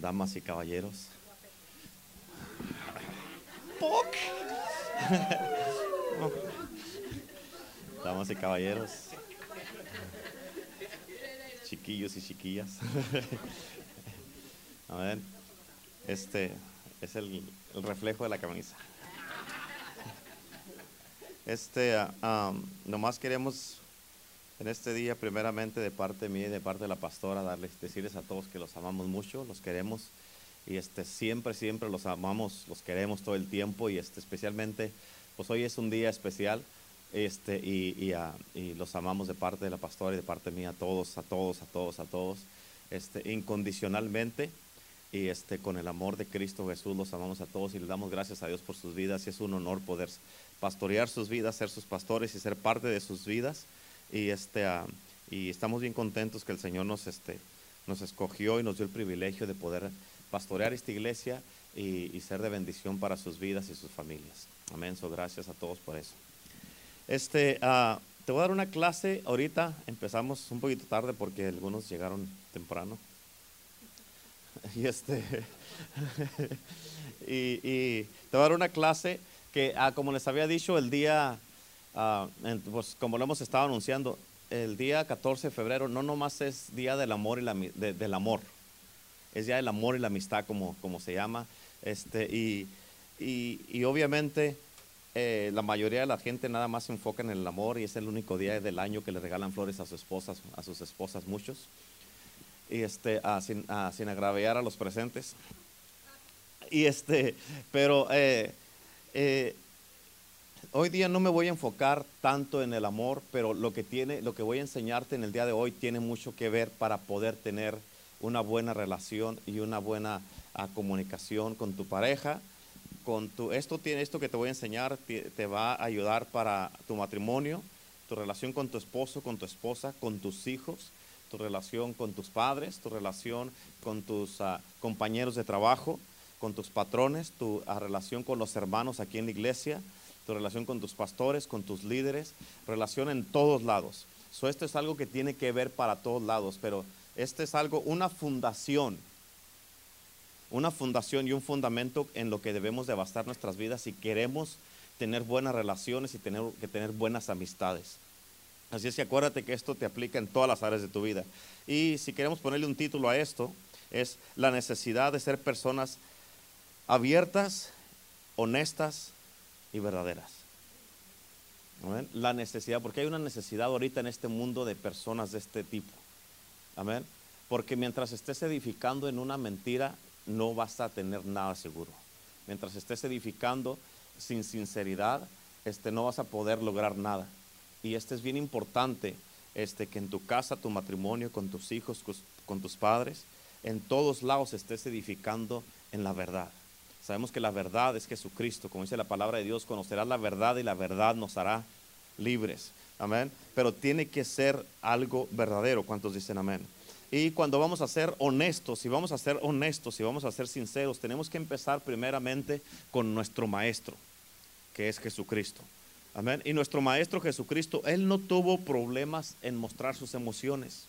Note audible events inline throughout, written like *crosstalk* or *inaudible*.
damas y caballeros. ¡Poc! *laughs* Damas y caballeros, chiquillos y chiquillas. *laughs* A ver, este es el, el reflejo de la camisa. Este, ah, um, nomás queremos en este día, primeramente de parte mía y de parte de la pastora, darles, decirles a todos que los amamos mucho, los queremos y este, siempre, siempre los amamos, los queremos todo el tiempo y este, especialmente, pues hoy es un día especial este, y, y, los amamos de parte de la pastora y de parte mía a todos, a todos, a todos, a todos, este, incondicionalmente y este, con el amor de Cristo Jesús los amamos a todos y les damos gracias a Dios por sus vidas y es un honor poder pastorear sus vidas, ser sus pastores y ser parte de sus vidas y este ah, y estamos bien contentos que el Señor nos este nos escogió y nos dio el privilegio de poder pastorear esta iglesia y, ser de bendición para sus vidas y sus familias. Amén. So, gracias a todos por eso. Este, ah, te voy a dar una clase ahorita. Empezamos un poquito tarde porque algunos llegaron temprano. *laughs* Y este, *laughs* y, y te voy a dar una clase que, ah, como les había dicho, el día Ah, pues como lo hemos estado anunciando, el día 14 de febrero no nomás es día del amor y la, del amor, es día del amor y la amistad como, como se llama. Este, y, y, obviamente eh, la mayoría de la gente nada más se enfoca en el amor y es el único día del año que le regalan flores a sus esposas, a sus esposas muchos. Y este, sin, sin, agraviar a los presentes. Y este, pero eh, eh, hoy día no me voy a enfocar tanto en el amor, pero lo que tiene, lo que voy a enseñarte en el día de hoy tiene mucho que ver para poder tener una buena relación y una buena uh, comunicación con tu pareja. Con tu, esto, tiene, esto que te voy a enseñar te, va a ayudar para tu matrimonio, tu relación con tu esposo, con tu esposa, con tus hijos, tu relación con tus padres, tu relación con tus uh, compañeros de trabajo, con tus patrones, tu uh, relación con los hermanos aquí en la iglesia, tu relación con tus pastores, con tus líderes, relación en todos lados. So, esto es algo que tiene que ver para todos lados, pero este es algo, una fundación, una fundación y un fundamento en lo que debemos de basar nuestras vidas si queremos tener buenas relaciones y tener que tener buenas amistades. Así es que acuérdate que esto te aplica en todas las áreas de tu vida. Y si queremos ponerle un título a esto, es la necesidad de ser personas abiertas, honestas y verdaderas. Amén. La necesidad, porque hay una necesidad ahorita en este mundo de personas de este tipo. Amén. Porque mientras estés edificando en una mentira, no vas a tener nada seguro. Mientras estés edificando sin sinceridad, este, no vas a poder lograr nada. Y este es bien importante, este, que en tu casa, tu matrimonio, con tus hijos, con tus padres, en todos lados estés edificando en la verdad. Sabemos que la verdad es Jesucristo, como dice la palabra de Dios, conocerás la verdad y la verdad nos hará libres. Amén. Pero tiene que ser algo verdadero. ¿Cuántos dicen amén? Y cuando vamos a ser honestos, si vamos a ser honestos, si vamos a ser sinceros, tenemos que empezar primeramente con nuestro maestro, que es Jesucristo. Amén. Y nuestro maestro Jesucristo, él no tuvo problemas en mostrar sus emociones.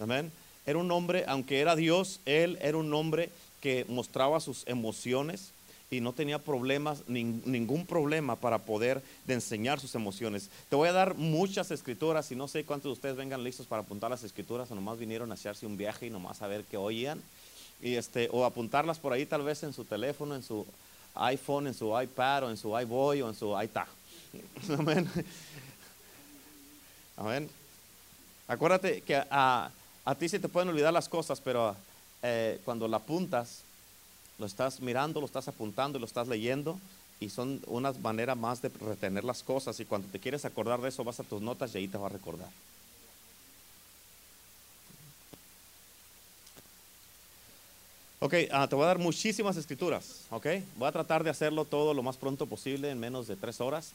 Amén. Era un hombre, aunque era Dios, él era un hombre que mostraba sus emociones y no tenía problemas, ningún problema para poder de enseñar sus emociones. Te voy a dar muchas escrituras y no sé cuántos de ustedes vengan listos para apuntar las escrituras o nomás vinieron a hacerse un viaje y nomás a ver qué oían. Y este, o apuntarlas por ahí tal vez en su teléfono, en su iPhone, en su iPad o en su iBoy o en su iTag. *laughs* Amén. Amén. Acuérdate que a, a ti se te pueden olvidar las cosas, pero eh, cuando la apuntas, lo estás mirando, lo estás apuntando y lo estás leyendo y son una manera más de retener las cosas y cuando te quieres acordar de eso vas a tus notas y ahí te va a recordar. Ok, uh, te voy a dar muchísimas escrituras, ok. Voy a tratar de hacerlo todo lo más pronto posible en menos de tres horas.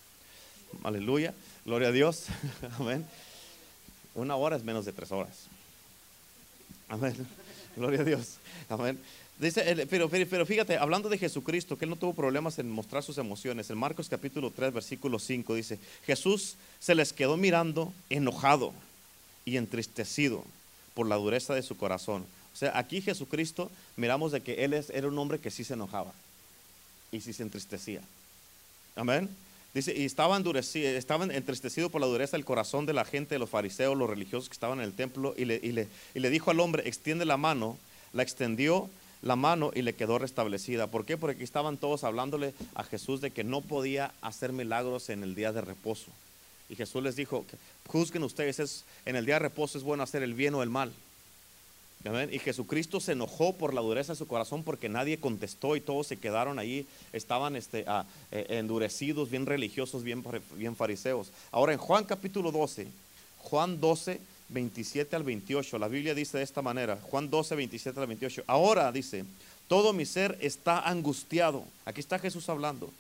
Aleluya, gloria a Dios, *laughs* amén. Una hora es menos de tres horas. Amén. *laughs* Gloria a Dios. Amén. Dice, pero, pero, fíjate, hablando de Jesucristo, que él no tuvo problemas en mostrar sus emociones. En Marcos capítulo 3, versículo 5 dice, Jesús se les quedó mirando enojado y entristecido por la dureza de su corazón, O sea, aquí Jesucristo miramos de que Él es, era un hombre que sí se enojaba y sí se entristecía. Amén. Dice, y estaba estaban entristecido por la dureza del corazón de la gente, de los fariseos, los religiosos que estaban en el templo, y le, y le, y le dijo al hombre, extiende la mano, la extendió la mano y le quedó restablecida. ¿Por qué? Porque estaban todos hablándole a Jesús de que no podía hacer milagros en el día de reposo. Y Jesús les dijo, juzguen ustedes, es, en el día de reposo es bueno hacer el bien o el mal. Y Jesucristo se enojó por la dureza de su corazón porque nadie contestó y todos se quedaron ahí, estaban este, ah, eh, endurecidos, bien religiosos, bien, bien fariseos. Ahora en Juan capítulo 12, Juan 12, 27 al 28, la Biblia dice de esta manera, Juan 12, 27 al 28, ahora dice, todo mi ser está angustiado. Aquí está Jesús hablando.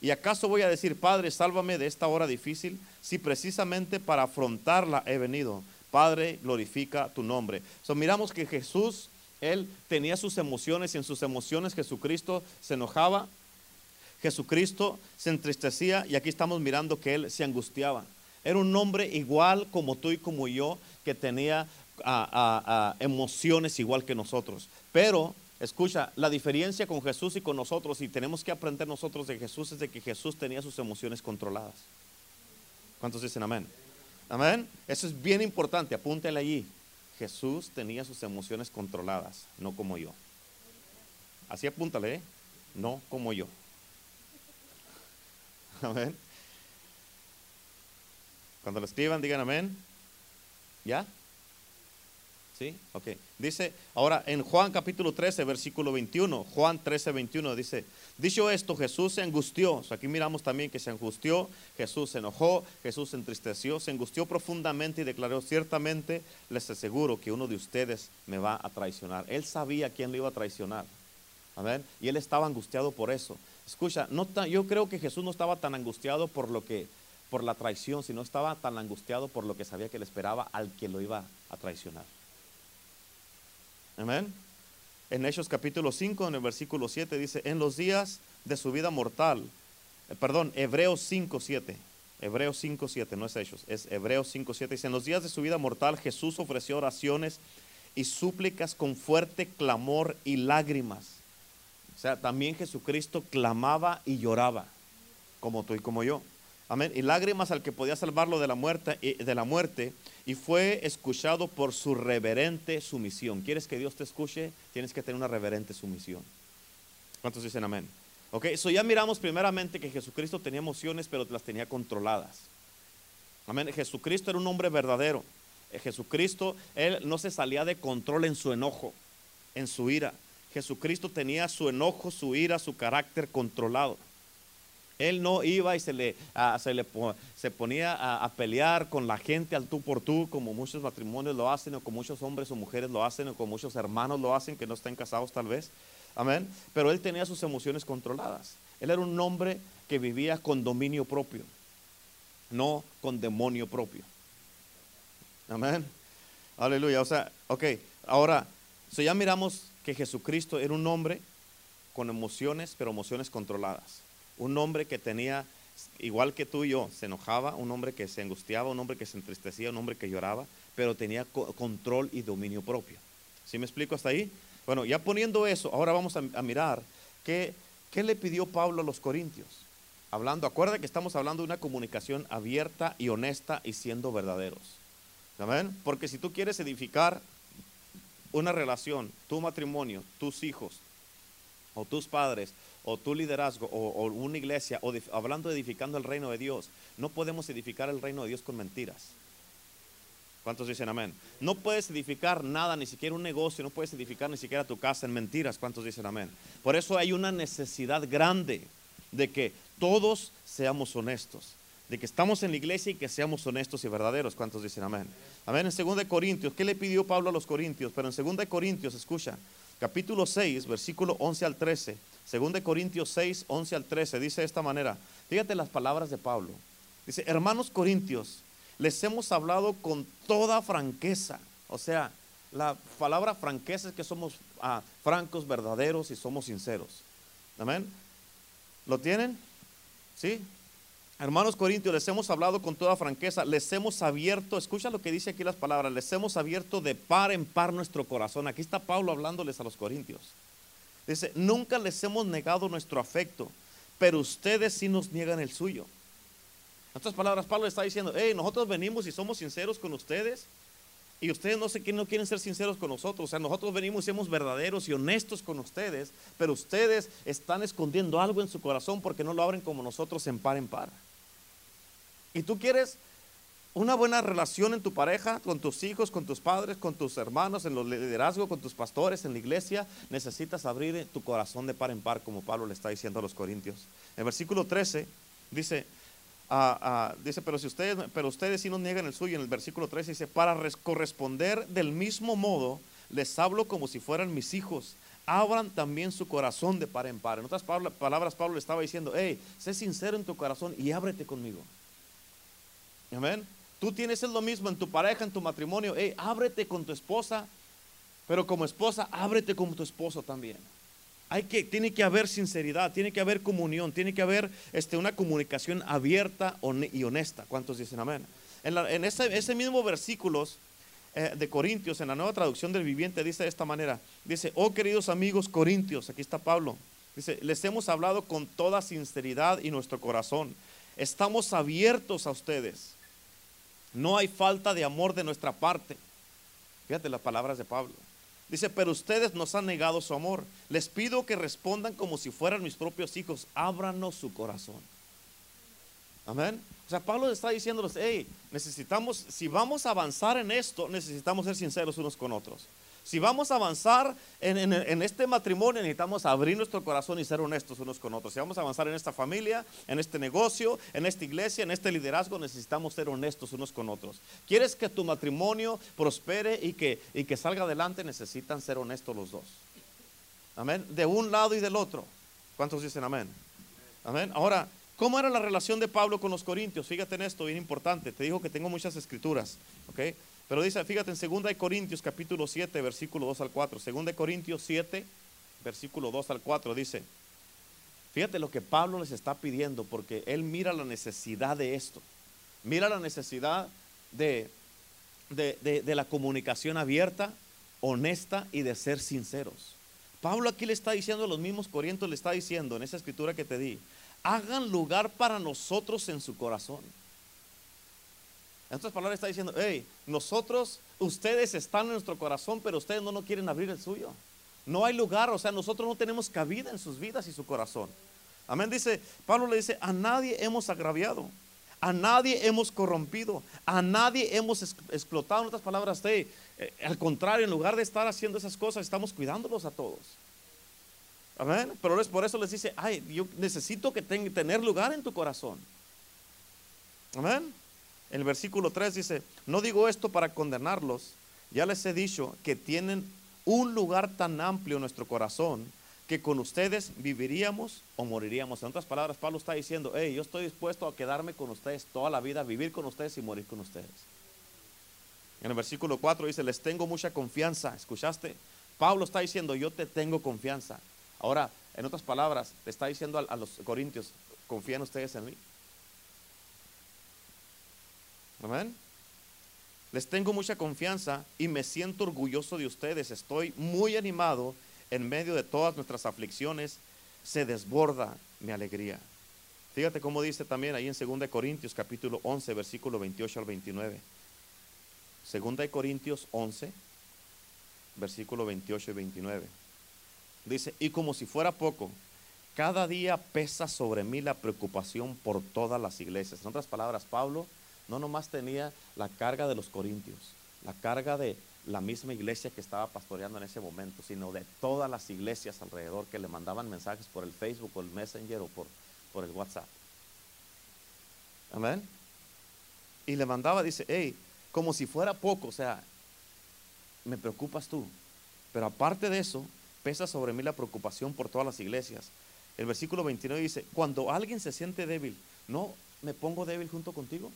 ¿Y acaso voy a decir, Padre, sálvame de esta hora difícil? Si precisamente para afrontarla he venido. Padre, glorifica tu nombre. So, miramos que Jesús, Él tenía sus emociones y en sus emociones Jesucristo se enojaba, Jesucristo se entristecía y aquí estamos mirando que Él se angustiaba. Era un hombre igual como tú y como yo, que tenía emociones igual que nosotros. Pero, escucha, la diferencia con Jesús y con nosotros, y tenemos que aprender nosotros de Jesús, es de que Jesús tenía sus emociones controladas. ¿Cuántos dicen amén? Amén. Eso es bien importante, apúntele allí. Jesús tenía sus emociones controladas, no como yo. Así apúntale, ¿eh? no como yo. *laughs* Amén. Cuando lo escriban, digan amén. ¿Ya? ¿Sí? Ok. Dice, ahora en Juan capítulo 13, versículo 21, Juan 13, 21 dice, dicho esto, Jesús se angustió. aquí miramos también que se angustió, Jesús se enojó, Jesús se entristeció, se angustió profundamente y declaró, ciertamente les aseguro que uno de ustedes me va a traicionar. Él sabía quién le iba a traicionar. Amén. Y él estaba angustiado por eso. Escucha, yo creo que Jesús no estaba tan angustiado por lo que por la traición, sino estaba tan angustiado por lo que sabía que le esperaba al que lo iba a traicionar. Amén. En Hechos capítulo 5, en el versículo 7 dice, en los días de su vida mortal, eh, perdón, Hebreos 5, 7. Hebreos 5, 7, no es Hechos, es Hebreos 5, 7. Dice, en los días de su vida mortal Jesús ofreció oraciones y súplicas con fuerte clamor y lágrimas. O sea, también Jesucristo clamaba y lloraba, como tú y como yo. Amén. Y lágrimas al que podía salvarlo de la muerte, de la muerte y fue escuchado por su reverente sumisión. ¿Quieres que Dios te escuche? Tienes que tener una reverente sumisión. ¿Cuántos dicen amén? Ok, eso ya miramos primeramente que Jesucristo tenía emociones, pero las tenía controladas. Amén. Jesucristo era un hombre verdadero. Eh, Jesucristo, él no se salía de control en su enojo, en su ira. Jesucristo tenía su enojo, su ira, su carácter controlado. Él no iba y se le, se, le se ponía a, pelear con la gente al tú por tú, como muchos matrimonios lo hacen, o como muchos hombres o mujeres lo hacen, o como muchos hermanos lo hacen que no estén casados tal vez. Amén. Pero él tenía sus emociones controladas. Él era un hombre que vivía con dominio propio, no con demonio propio. Amén. Aleluya. O sea, ok, ahora, si ya miramos que Jesucristo era un hombre con emociones, pero emociones controladas un hombre que tenía, igual que tú y yo, se enojaba, un hombre que se angustiaba, un hombre que se entristecía, un hombre que lloraba, pero tenía control y dominio propio. ¿Sí me explico hasta ahí? Bueno, ya poniendo eso, ahora vamos a, mirar qué, qué le pidió Pablo a los corintios. Hablando, acuerda que estamos hablando de una comunicación abierta y honesta y siendo verdaderos. ¿Amén? Porque si tú quieres edificar una relación, tu matrimonio, tus hijos o tus padres o tu liderazgo o, una iglesia, o hablando de edificando el reino de Dios, no podemos edificar el reino de Dios con mentiras. ¿Cuántos dicen amén? No puedes edificar nada, ni siquiera un negocio, no puedes edificar ni siquiera tu casa en mentiras. ¿Cuántos dicen amén? Por eso hay una necesidad grande de que todos seamos honestos, de que estamos en la iglesia y que seamos honestos y verdaderos. ¿Cuántos dicen amén? Amén. En 2 Corintios, ¿qué le pidió Pablo a los Corintios? Pero en 2 Corintios, escucha, capítulo 6, versículo 11 al 13. Según de Corintios 6, 11 al 13, dice de esta manera. Fíjate las palabras de Pablo. Dice, hermanos corintios, les hemos hablado con toda franqueza. O sea, la palabra franqueza es que somos ah, francos, verdaderos y somos sinceros. Amén. ¿Lo tienen? ¿Sí? Hermanos Corintios, les hemos hablado con toda franqueza, les hemos abierto, escucha lo que dice aquí las palabras, les hemos abierto de par en par nuestro corazón. Aquí está Pablo hablándoles a los Corintios. Dice, nunca les hemos negado nuestro afecto, pero ustedes sí nos niegan el suyo. En otras palabras, Pablo está diciendo, hey, nosotros venimos y somos sinceros con ustedes, y ustedes no sé quién no quieren ser sinceros con nosotros. O sea, nosotros venimos y somos verdaderos y honestos con ustedes, pero ustedes están escondiendo algo en su corazón porque no lo abren como nosotros en par en par. Y tú quieres una buena relación en tu pareja, con tus hijos, con tus padres, con tus hermanos, en los liderazgos, con tus pastores, en la iglesia, necesitas abrir tu corazón de par en par, como Pablo le está diciendo a los corintios. En versículo 13 dice, ah, ah, dice, pero si ustedes, pero ustedes sí nos niegan el suyo, en el versículo 13 dice, para corresponder del mismo modo, les hablo como si fueran mis hijos. Abran también su corazón de par en par. En otras palabras, Pablo le estaba diciendo, hey, sé sincero en tu corazón y ábrete conmigo. Amén. Tú tienes lo mismo en tu pareja, en tu matrimonio. Hey, ábrete con tu esposa, pero como esposa, ábrete con tu esposo también. Hay que, tiene que haber sinceridad, tiene que haber comunión, tiene que haber este, una comunicación abierta y honesta. ¿Cuántos dicen amén? En, ese, mismo versículos eh, de Corintios, en la nueva traducción del viviente, dice de esta manera: Dice, oh queridos amigos corintios, aquí está Pablo. Dice, les hemos hablado con toda sinceridad y nuestro corazón. Estamos abiertos a ustedes no hay falta de amor de nuestra parte. Fíjate las palabras de Pablo. Dice, pero ustedes nos han negado su amor. Les pido que respondan como si fueran mis propios hijos. Ábranos su corazón. Amén. O sea, Pablo está diciéndoles, hey, necesitamos, si vamos a avanzar en esto, necesitamos ser sinceros unos con otros. Si vamos a avanzar en, este matrimonio, necesitamos abrir nuestro corazón y ser honestos unos con otros. Si vamos a avanzar en esta familia, en este negocio, en esta iglesia, en este liderazgo, necesitamos ser honestos unos con otros. ¿Quieres que tu matrimonio prospere y que, y que salga adelante? Necesitan ser honestos los dos. Amén. De un lado y del otro. ¿Cuántos dicen amén? Amén. Ahora, ¿cómo era la relación de Pablo con los corintios? Fíjate en esto, bien importante. Te digo que tengo muchas escrituras. ¿Ok? Pero dice, fíjate en 2 Corintios capítulo 7, versículo 2 al 4. 2 Corintios 7, versículo 2 al 4 dice, fíjate lo que Pablo les está pidiendo porque él mira la necesidad de esto. Mira la necesidad de, de, de la comunicación abierta, honesta y de ser sinceros. Pablo aquí le está diciendo a los mismos corintios, le está diciendo en esa escritura que te di, hagan lugar para nosotros en su corazón. En otras palabras está diciendo, hey, nosotros, ustedes están en nuestro corazón, pero ustedes no nos quieren abrir el suyo. No hay lugar, o sea, nosotros no tenemos cabida en sus vidas y su corazón. Amén, dice, Pablo le dice, a nadie hemos agraviado, a nadie hemos corrompido, a nadie hemos explotado. En otras palabras, hey, eh, al contrario, en lugar de estar haciendo esas cosas, estamos cuidándolos a todos. Amén, pero es por eso les dice, ay, yo necesito que tenga tener lugar en tu corazón. Amén el versículo 3 dice, no digo esto para condenarlos, ya les he dicho que tienen un lugar tan amplio en nuestro corazón que con ustedes viviríamos o moriríamos. En otras palabras, Pablo está diciendo, hey, yo estoy dispuesto a quedarme con ustedes toda la vida, vivir con ustedes y morir con ustedes. En el versículo 4 dice, les tengo mucha confianza. ¿Escuchaste? Pablo está diciendo, yo te tengo confianza. Ahora, en otras palabras, le está diciendo a, a los corintios, ¿confían ustedes en mí? Amén. Les tengo mucha confianza y me siento orgulloso de ustedes. Estoy muy animado en medio de todas nuestras aflicciones. Se desborda mi alegría. Fíjate cómo dice también ahí en 2 Corintios capítulo 11, versículo 28 al 29. 2 Corintios 11, versículo 28 y 29. Dice, y como si fuera poco, cada día pesa sobre mí la preocupación por todas las iglesias. En otras palabras, Pablo no nomás tenía la carga de los corintios, la carga de la misma iglesia que estaba pastoreando en ese momento, sino de todas las iglesias alrededor que le mandaban mensajes por el Facebook, por el Messenger o por, por el WhatsApp. Amén. Y le mandaba, dice, hey, como si fuera poco, o sea, me preocupas tú. Pero aparte de eso, pesa sobre mí la preocupación por todas las iglesias. El versículo 29 dice, cuando alguien se siente débil, ¿no me pongo débil junto contigo?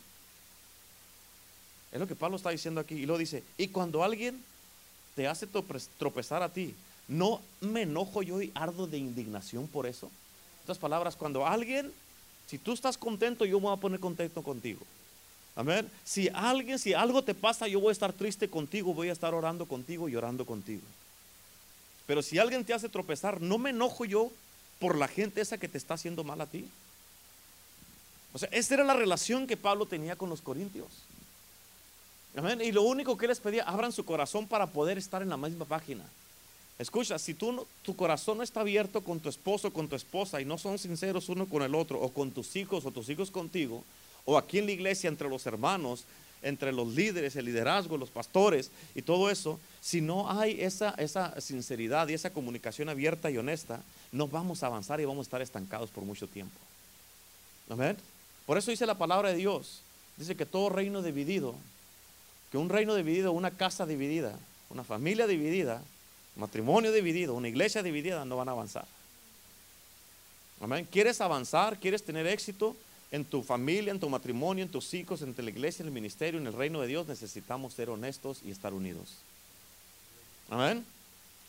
Es lo que Pablo está diciendo aquí. Y lo dice, y cuando alguien te hace tropezar a ti, no me enojo yo y ardo de indignación por eso. En otras palabras, cuando alguien Si tú estás contento, yo me voy a poner contento contigo. Amén. Si alguien, si algo te pasa, yo voy a estar triste contigo, voy a estar orando contigo y orando contigo. Pero si alguien te hace tropezar, no me enojo yo por la gente esa que te está haciendo mal a ti. O sea, esa era la relación que Pablo tenía con los corintios. Amén. Y lo único que les pedía, abran su corazón para poder estar en la misma página. Escucha, si tú tu corazón no está abierto con tu esposo, con tu esposa y no son sinceros uno con el otro, o con tus hijos o tus hijos contigo, o aquí en la iglesia entre los hermanos, entre los líderes, el liderazgo, los pastores y todo eso, si no hay esa, esa sinceridad y esa comunicación abierta y honesta, no vamos a avanzar y vamos a estar estancados por mucho tiempo. Amén. Por eso dice la palabra de Dios. Dice que todo reino dividido, que un reino dividido, una casa dividida, una familia dividida, matrimonio dividido, una iglesia dividida, no van a avanzar. Amén. ¿Quieres avanzar? ¿Quieres tener éxito? en tu familia, en tu matrimonio, en tus hijos, entre la iglesia, en el ministerio, en el reino de Dios, necesitamos ser honestos y estar unidos. Amén.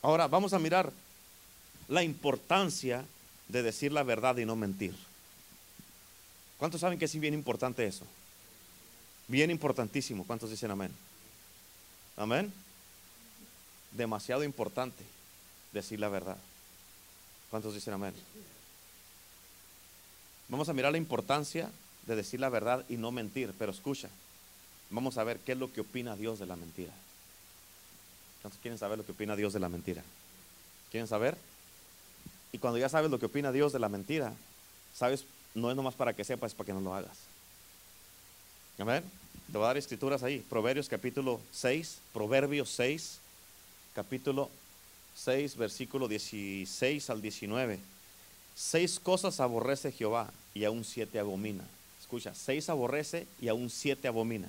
Ahora vamos a mirar la importancia de decir la verdad y no mentir. ¿Cuántos saben que es bien importante eso? Bien importantísimo. ¿Cuántos dicen amén? Amén. Demasiado importante decir la verdad. ¿Cuántos dicen amén? Vamos a mirar la importancia de decir la verdad y no mentir, pero escucha, vamos a ver qué es lo que opina Dios de la mentira. ¿Cuántos quieren saber lo que opina Dios de la mentira? ¿Quieren saber? Y cuando ya sabes lo que opina Dios de la mentira, sabes, no es nomás para que sepas, es para que no lo hagas. Amén. Te voy a dar escrituras ahí. Proverbios capítulo 6, Proverbios 6, capítulo 6, versículo 16 al 19. Seis cosas aborrece Jehová y aún siete abomina. Escucha, seis aborrece y aún siete abomina.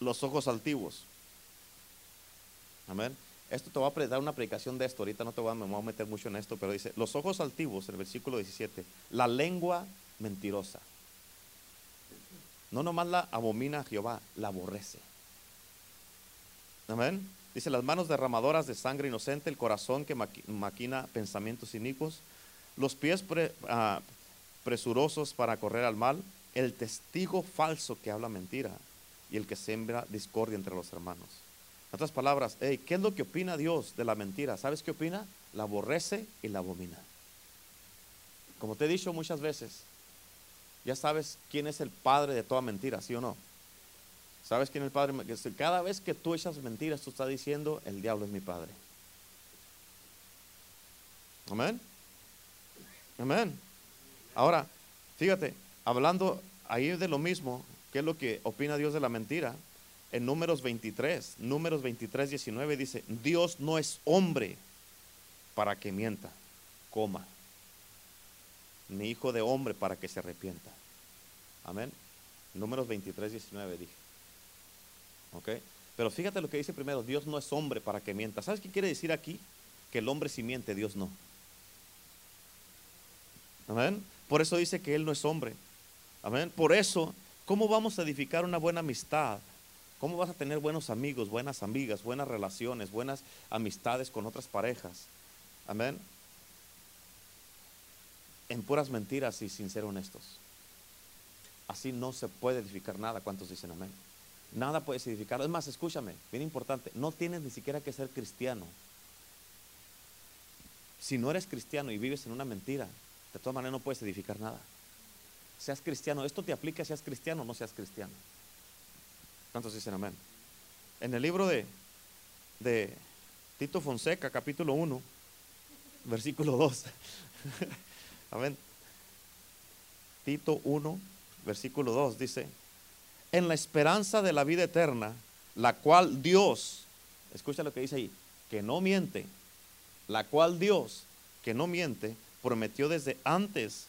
Los ojos altivos. Amén. Esto te va a dar una predicación de esto. Ahorita no te voy a, me voy a meter mucho en esto, pero dice, los ojos altivos, el versículo 17, la lengua mentirosa. No nomás la abomina Jehová, la aborrece. Amén. Dice, las manos derramadoras de sangre inocente, el corazón que maquina pensamientos inicuos, los pies ah, presurosos para correr al mal, el testigo falso que habla mentira y el que siembra discordia entre los hermanos. En otras palabras, ¿qué es lo que opina Dios de la mentira? ¿Sabes qué opina? La aborrece y la abomina. Como te he dicho muchas veces, ya sabes quién es el padre de toda mentira, ¿sí o no? ¿Sabes quién es el padre? Cada vez que tú echas mentiras, tú estás diciendo, el diablo es mi padre. Amén. Amén. Ahora, fíjate, hablando ahí de lo mismo, ¿qué es lo que opina Dios de la mentira? En números 23, números 23, 19 dice, Dios no es hombre para que mienta, coma, ni hijo de hombre para que se arrepienta. Amén. Números 23, 19 dije. ¿Ok? Pero fíjate lo que dice primero, Dios no es hombre para que mienta. ¿Sabes qué quiere decir aquí? Que el hombre si miente, Dios no. Amén. Por eso dice que Él no es hombre. Amén. Por eso, ¿cómo vamos a edificar una buena amistad? ¿Cómo vas a tener buenos amigos, buenas amigas, buenas relaciones, buenas amistades con otras parejas? Amén. En puras mentiras y sin ser honestos. Así no se puede edificar nada. ¿Cuántos dicen amén? Nada puedes edificar. Es más, escúchame, bien importante, no tienes ni siquiera que ser cristiano. Si no eres cristiano y vives en una mentira, de todas maneras no puedes edificar nada. Seas cristiano, esto te aplica seas cristiano o no seas cristiano. ¿Cuántos dicen amén? En el libro de, de Tito Fonseca, capítulo 1, versículo 2. *laughs* amén. Tito 1, versículo 2 dice, en la esperanza de la vida eterna, la cual Dios, escucha lo que dice ahí, que no miente, la cual Dios, que no miente, prometió desde antes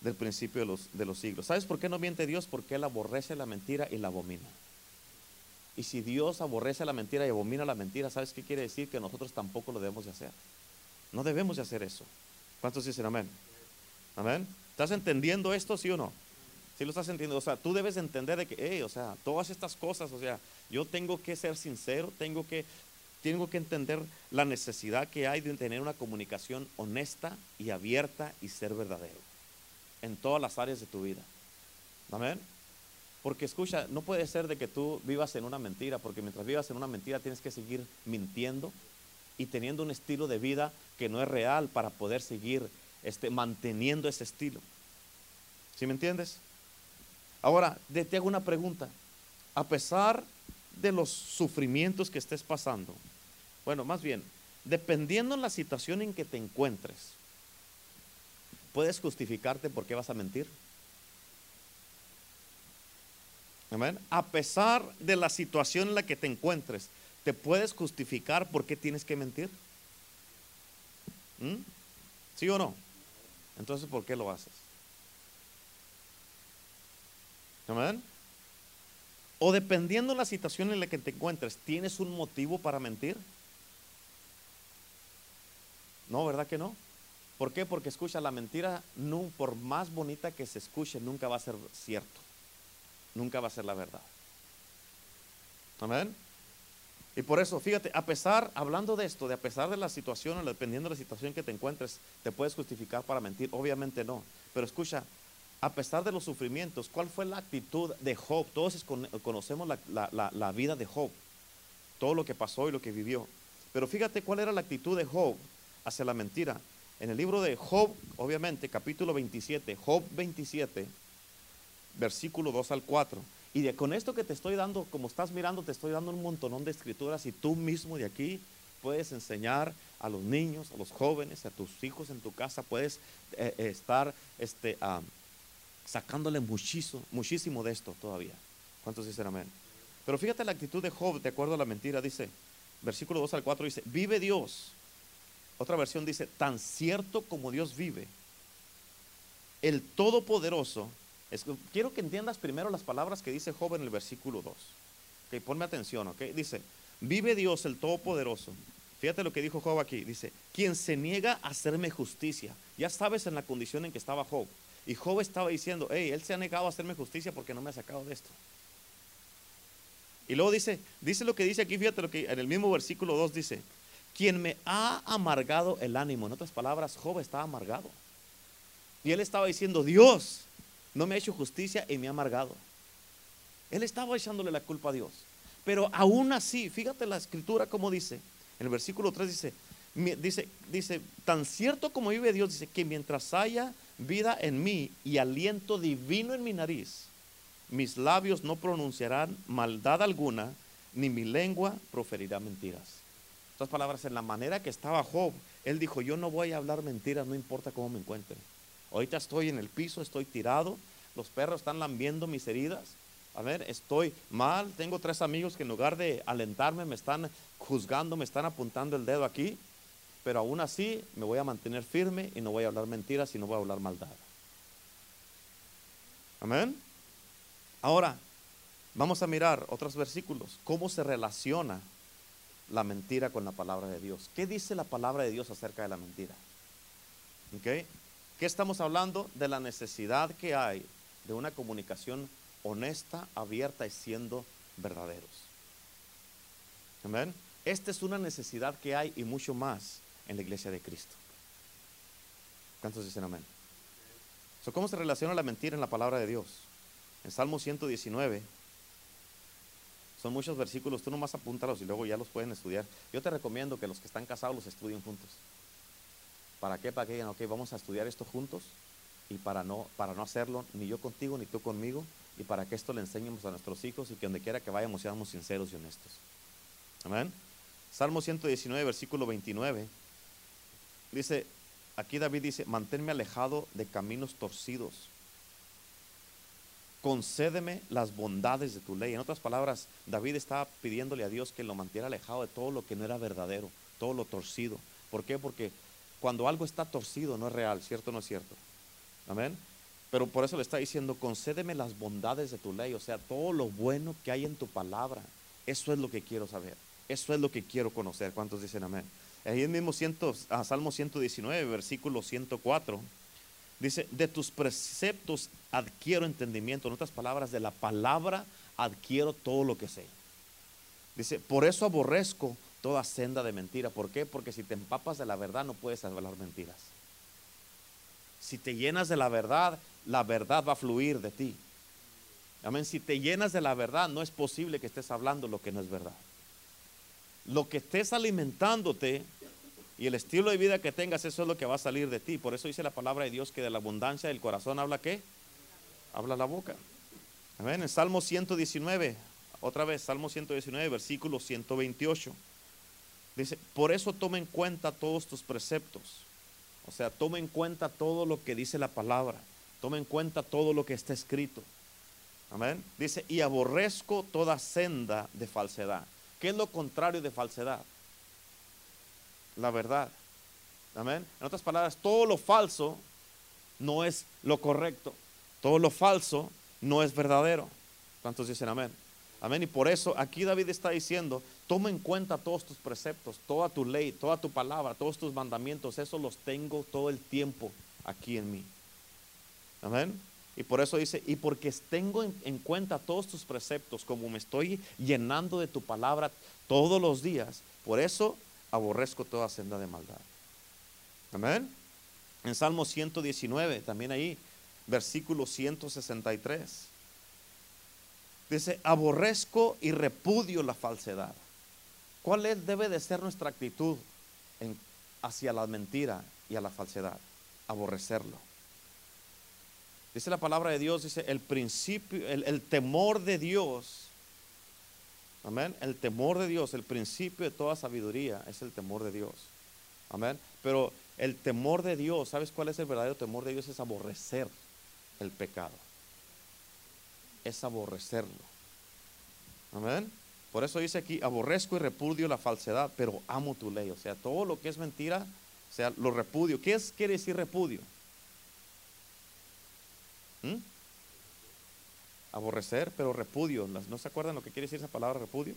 del principio de los, de los siglos. ¿Sabes por qué no miente Dios? Porque Él aborrece la mentira y la abomina. Y si Dios aborrece la mentira y abomina la mentira, ¿sabes qué quiere decir? Que nosotros tampoco lo debemos de hacer. No debemos de hacer eso. ¿Cuántos dicen amén? Amén. ¿Estás entendiendo esto, sí o no? Si lo estás entendiendo, o sea, tú debes entender de que, hey, o sea, todas estas cosas, o sea, yo tengo que ser sincero, tengo que tengo que entender la necesidad que hay de tener una comunicación honesta y abierta y ser verdadero. en todas las áreas de tu vida. Amén. Porque escucha, no puede ser de que tú vivas en una mentira, porque mientras vivas en una mentira tienes que seguir mintiendo y teniendo un estilo de vida que no es real para poder seguir este, manteniendo ese estilo. ¿Sí me entiendes? Ahora, te hago una pregunta. A pesar de los sufrimientos que estés pasando, bueno, más bien, dependiendo en la situación en que te encuentres, ¿puedes justificarte por qué vas a mentir? Amén. A pesar de la situación en la que te encuentres, ¿te puedes justificar por qué tienes que mentir? ¿Mm? ¿Sí o no? Entonces, ¿por qué lo haces? Amén. O dependiendo de la situación en la que te encuentres, ¿tienes un motivo para mentir? No, ¿verdad que no? ¿Por qué? Porque escucha, la mentira, no, por más bonita que se escuche, nunca va a ser cierto. Nunca va a ser la verdad. Amén. Y por eso, fíjate, a pesar, hablando de esto, de a pesar de la situación, dependiendo de la situación que te encuentres, ¿te puedes justificar para mentir? Obviamente no. Pero escucha, a pesar de los sufrimientos, ¿cuál fue la actitud de Job? Todos conocemos la, la vida de Job, todo lo que pasó y lo que vivió. Pero fíjate cuál era la actitud de Job hacia la mentira. En el libro de Job, obviamente, capítulo 27, Job 27, versículo 2 al 4. Y de, con esto que te estoy dando, como estás mirando, te estoy dando un montonón de escrituras y tú mismo de aquí puedes enseñar a los niños, a los jóvenes, a tus hijos en tu casa, puedes eh, eh, estar este, sacándole muchísimo, muchísimo de esto todavía. ¿Cuántos dicen amén? Pero fíjate la actitud de Job, de acuerdo a la mentira, dice, versículo 2 al 4 dice, vive Dios. Otra versión dice, tan cierto como Dios vive, el Todopoderoso quiero que entiendas primero las palabras que dice Job en el versículo 2. Okay, ponme atención, ok. Dice, vive Dios el Todopoderoso. Fíjate lo que dijo Job aquí. Dice, quien se niega a hacerme justicia. Ya sabes en la condición en que estaba Job. Y Job estaba diciendo, hey, él se ha negado a hacerme justicia porque no me ha sacado de esto. Y luego dice, dice lo que dice aquí, fíjate lo que en el mismo versículo 2 dice, quien me ha amargado el ánimo. En otras palabras, Job estaba amargado. Y él estaba diciendo, Dios, no me ha hecho justicia y me ha amargado. Él estaba echándole la culpa a Dios. Pero aún así, fíjate la escritura como dice, en el versículo 3 dice, dice, dice, tan cierto como vive Dios, dice que mientras haya vida en mí y aliento divino en mi nariz, mis labios no pronunciarán maldad alguna, ni mi lengua proferirá mentiras. Estas palabras, en la manera que estaba Job, él dijo, yo no voy a hablar mentiras, no importa cómo me encuentre. Ahorita estoy en el piso, estoy tirado, los perros están lambiendo mis heridas. A ver, estoy mal, tengo tres amigos que en lugar de alentarme me están juzgando, me están apuntando el dedo aquí, pero aún así me voy a mantener firme y no voy a hablar mentiras y no voy a hablar maldad. Amén. Ahora, vamos a mirar otros versículos, cómo se relaciona la mentira con la palabra de Dios. ¿Qué dice la palabra de Dios acerca de la mentira? ¿Ok? ¿Qué estamos hablando? De la necesidad que hay de una comunicación honesta, abierta y siendo verdaderos. Amén. Esta es una necesidad que hay y mucho más en la iglesia de Cristo. ¿Cuántos dicen amén? ¿Cómo se relaciona la mentira en la palabra de Dios? En Salmo 119, son muchos versículos, tú nomás apúntalos y luego ya los pueden estudiar. Yo te recomiendo que los que están casados los estudien juntos. ¿Para qué? Para que digan, ok, vamos a estudiar esto juntos y para no, para no hacerlo ni yo contigo ni tú conmigo y para que esto le enseñemos a nuestros hijos y que donde quiera que vayamos seamos sinceros y honestos. Amén. Salmo 119, versículo 29. Dice, aquí David dice, manténme alejado de caminos torcidos. Concédeme las bondades de tu ley. En otras palabras, David estaba pidiéndole a Dios que lo mantuviera alejado de todo lo que no era verdadero, todo lo torcido. ¿Por qué? Porque cuando algo está torcido no es real, ¿cierto o no es cierto? Amén. Pero por eso le está diciendo, concédeme las bondades de tu ley, o sea, todo lo bueno que hay en tu palabra. Eso es lo que quiero saber. Eso es lo que quiero conocer. ¿Cuántos dicen amén? Ahí en mismo ciento, ah, Salmo 119, versículo 104, dice, de tus preceptos adquiero entendimiento. En otras palabras, de la palabra adquiero todo lo que sé. Dice, por eso aborrezco toda senda de mentira. ¿Por qué? Porque si te empapas de la verdad no puedes hablar mentiras. Si te llenas de la verdad, la verdad va a fluir de ti. Amén. Si te llenas de la verdad, no es posible que estés hablando lo que no es verdad. Lo que estés alimentándote y el estilo de vida que tengas, eso es lo que va a salir de ti. Por eso dice la palabra de Dios que de la abundancia del corazón habla qué? Habla la boca. Amén. En Salmo 119, otra vez, Salmo 119, versículo 128. Dice, por eso toma en cuenta todos tus preceptos. O sea, toma en cuenta todo lo que dice la palabra. Toma en cuenta todo lo que está escrito. Amén. Dice, y aborrezco toda senda de falsedad. ¿Qué es lo contrario de falsedad? La verdad. Amén. En otras palabras, todo lo falso no es lo correcto. Todo lo falso no es verdadero. ¿Cuántos dicen amén? Amén. Y por eso aquí David está diciendo, toma en cuenta todos tus preceptos, toda tu ley, toda tu palabra, todos tus mandamientos. Eso los tengo todo el tiempo aquí en mí. Amén. Y por eso dice, y porque tengo en, cuenta todos tus preceptos, como me estoy llenando de tu palabra todos los días, por eso aborrezco toda senda de maldad. Amén. En Salmo 119, también ahí, versículo 163. Dice, aborrezco y repudio la falsedad. ¿Cuál es, debe de ser nuestra actitud hacia la mentira y a la falsedad? Aborrecerlo. Dice la palabra de Dios, dice el principio, el, el temor de Dios. Amén. El temor de Dios, el principio de toda sabiduría es el temor de Dios. Amén. Pero el temor de Dios, ¿sabes cuál es el verdadero temor de Dios? Es aborrecer el pecado. Es aborrecerlo. Amén. Por eso dice aquí, aborrezco y repudio la falsedad, pero amo tu ley. O sea, todo lo que es mentira, o sea, lo repudio. ¿Qué es, quiere decir repudio? ¿Mm? Aborrecer, pero repudio. ¿No se acuerdan lo que quiere decir esa palabra repudio?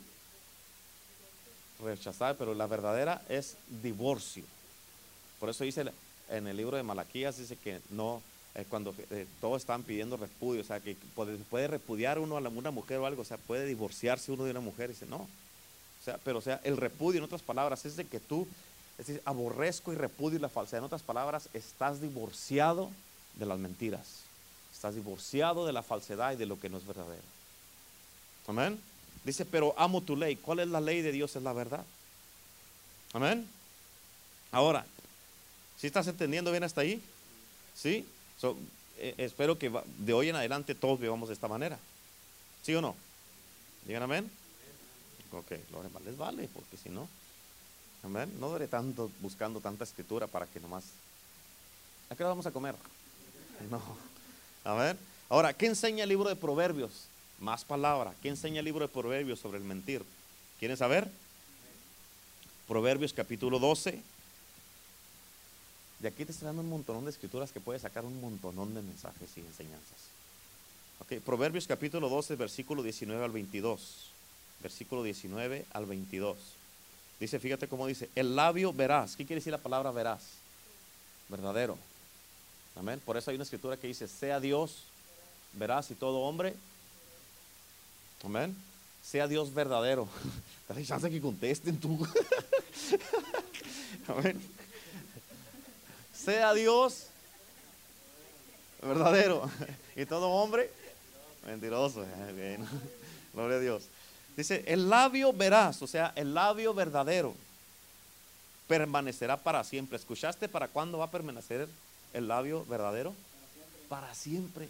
Rechazar, pero la verdadera es divorcio. Por eso dice en el libro de Malaquías, dice que no, eh, cuando eh, todos están pidiendo repudio, o sea, que puede, repudiar uno a una mujer o algo, o sea, puede divorciarse uno de una mujer, dice, no. O sea, pero o sea, el repudio, en otras palabras, es de que tú, es decir, aborrezco y repudio la falsedad. En otras palabras, estás divorciado de las mentiras. Estás divorciado de la falsedad y de lo que no es verdadero. Amén. Dice, pero amo tu ley. ¿Cuál es la ley de Dios? Es la verdad. Amén. Ahora, si estás entendiendo bien hasta ahí? ¿Sí? Eh, espero que de hoy en adelante todos vivamos de esta manera. ¿Sí o no? Digan amén. Ok, demás les vale, porque si no, amén. No duré tanto buscando tanta escritura para que nomás. ¿A qué vamos a comer? *laughs* No. Amén. Ahora, ¿qué enseña el libro de Proverbios? Más palabra. ¿Qué enseña el libro de Proverbios sobre el mentir? ¿Quieren saber? Proverbios capítulo 12. De aquí te estoy dando un montón de escrituras que puedes sacar un montón de mensajes y enseñanzas. Ok, Proverbios capítulo 12, versículo 19 al 22. Versículo 19 al 22. Dice, fíjate cómo dice, el labio verás. ¿Qué quiere decir la palabra verás? Verdadero. Amén. Por eso hay una escritura que dice, sea Dios verás y todo hombre. Amén. Sea Dios verdadero. *laughs* Dale chance que contesten tú. *laughs* Amén. Sea Dios verdadero *laughs* y todo hombre mentiroso. *laughs* Gloria a Dios. Dice, el labio verás, o sea, el labio verdadero permanecerá para siempre. ¿Escuchaste para cuándo va a permanecer el labio verdadero? Para siempre.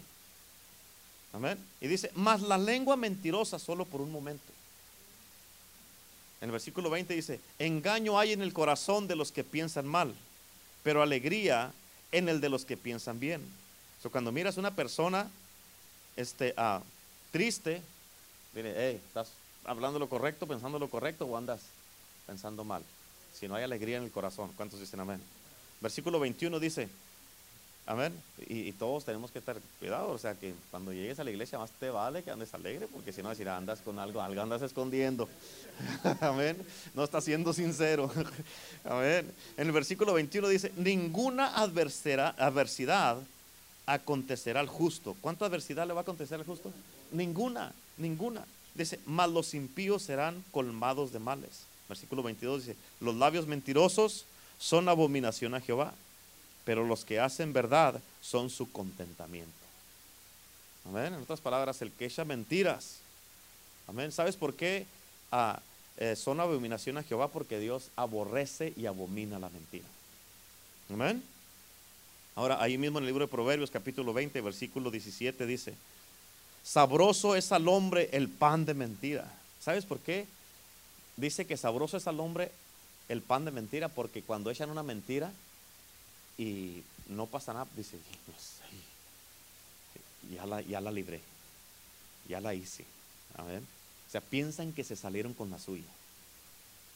Amén. Y dice, más la lengua mentirosa solo por un momento. En el versículo 20 dice, engaño hay en el corazón de los que piensan mal, pero alegría en el de los que piensan bien. So, cuando miras una persona este, ah, triste, dile, hey, ¿estás hablando lo correcto, pensando lo correcto o andas pensando mal? Si no hay alegría en el corazón, ¿cuántos dicen amén? Versículo 21 dice, Amén. Y, todos tenemos que estar cuidados. O sea, que cuando llegues a la iglesia, más te vale que andes alegre, porque si no, decir, andas con algo, algo andas escondiendo. *laughs* Amén. No estás siendo sincero. *laughs* Amén. En el versículo 21 dice: Ninguna adversidad acontecerá al justo. ¿Cuánta adversidad le va a acontecer al justo? Ninguna, ninguna. Dice: Mas los impíos serán colmados de males. Versículo 22 dice: Los labios mentirosos son abominación a Jehová pero los que hacen verdad son su contentamiento. Amén. En otras palabras, el que echa mentiras. Amén. ¿Sabes por qué ah, eh, son abominación a Jehová? Porque Dios aborrece y abomina la mentira. Amén. Ahora, ahí mismo en el libro de Proverbios, capítulo 20, versículo 17, dice, sabroso es al hombre el pan de mentira. ¿Sabes por qué? Dice que sabroso es al hombre el pan de mentira, porque cuando echan una mentira y no pasa nada, dice, ya la, ya la libré, ya la hice. O sea, piensan que se salieron con la suya.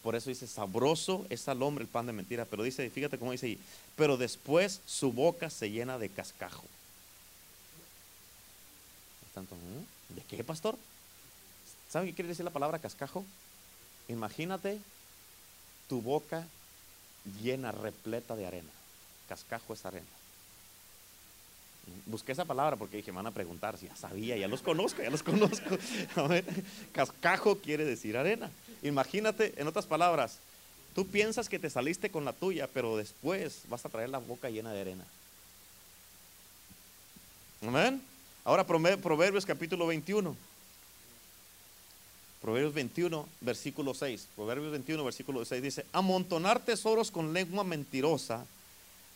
Por eso dice, sabroso es al hombre el pan de mentira. Pero dice, fíjate cómo dice ahí, pero después su boca se llena de cascajo. ¿Mm? ¿De qué, pastor? ¿Sabe qué quiere decir la palabra cascajo? Imagínate tu boca llena, repleta de arena. Cascajo es arena. Busqué esa palabra porque dije, me van a preguntar si ya sabía, ya los conozco, ya los conozco. *laughs* Cascajo quiere decir arena. Imagínate, en otras palabras, tú piensas que te saliste con la tuya, pero después vas a traer la boca llena de arena. Amén. Ahora Proverbios capítulo 21. Proverbios 21, versículo 6. Proverbios 21, versículo 6 dice, amontonar tesoros con lengua mentirosa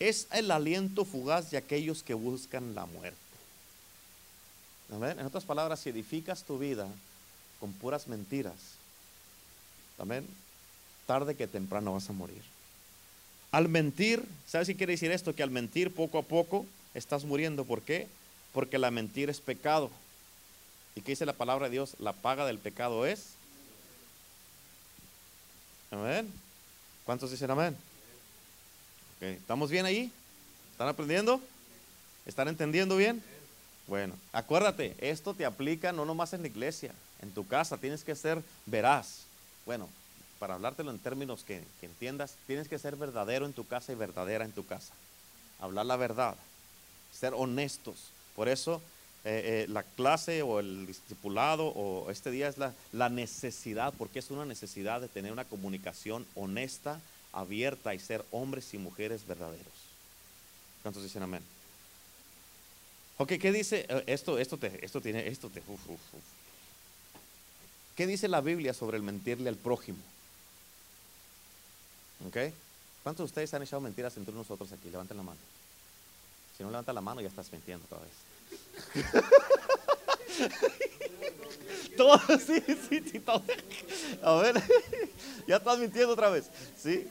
es el aliento fugaz de aquellos que buscan la muerte. En otras palabras, si edificas tu vida con puras mentiras, Amén. Tarde que temprano vas a morir. Al mentir, ¿sabes si quiere decir esto? Que al mentir poco a poco estás muriendo. ¿Por qué? Porque la mentira es pecado. ¿Y qué dice la palabra de Dios? La paga del pecado es. Amén. ¿Cuántos dicen amén? ¿Estamos bien ahí? ¿Están aprendiendo? ¿Están entendiendo bien? Bueno, acuérdate, esto te aplica no nomás en la iglesia, en tu casa tienes que ser veraz. Bueno, para hablártelo en términos que, entiendas, tienes que ser verdadero en tu casa y verdadera en tu casa. Hablar la verdad, ser honestos. Por eso eh, eh, la clase o el discipulado o este día es la, la, necesidad, porque es una necesidad de tener una comunicación honesta, abierta y ser hombres y mujeres verdaderos. ¿Cuántos dicen amén? Ok, ¿qué dice? Eh, esto, esto, te, esto tiene, esto te, ¿Qué dice la Biblia sobre el mentirle al prójimo? ¿Ok? ¿Cuántos de ustedes han echado mentiras entre nosotros aquí? Levanten la mano. Si no levanta la mano, ya estás mintiendo otra vez. *laughs* todo, sí, sí, sí. A ver, *laughs* ya estás mintiendo otra vez. Sí,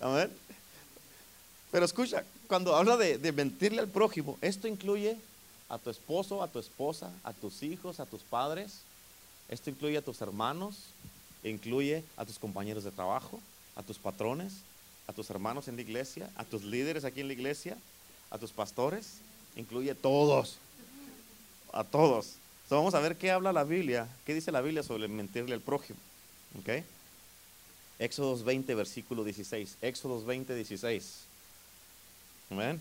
*laughs* Pero escucha, cuando habla de, de mentirle al prójimo, esto incluye a tu esposo, a tu esposa, a tus hijos, a tus padres. Esto incluye a tus hermanos, incluye a tus compañeros de trabajo, a tus patrones, a tus hermanos en la iglesia, a tus líderes aquí en la iglesia, a tus pastores, incluye a todos, a todos. vamos a ver qué habla la Biblia, qué dice la Biblia sobre mentirle al prójimo. ¿Okay? Éxodos 20, versículo 16. Éxodos 20, 16. Amén.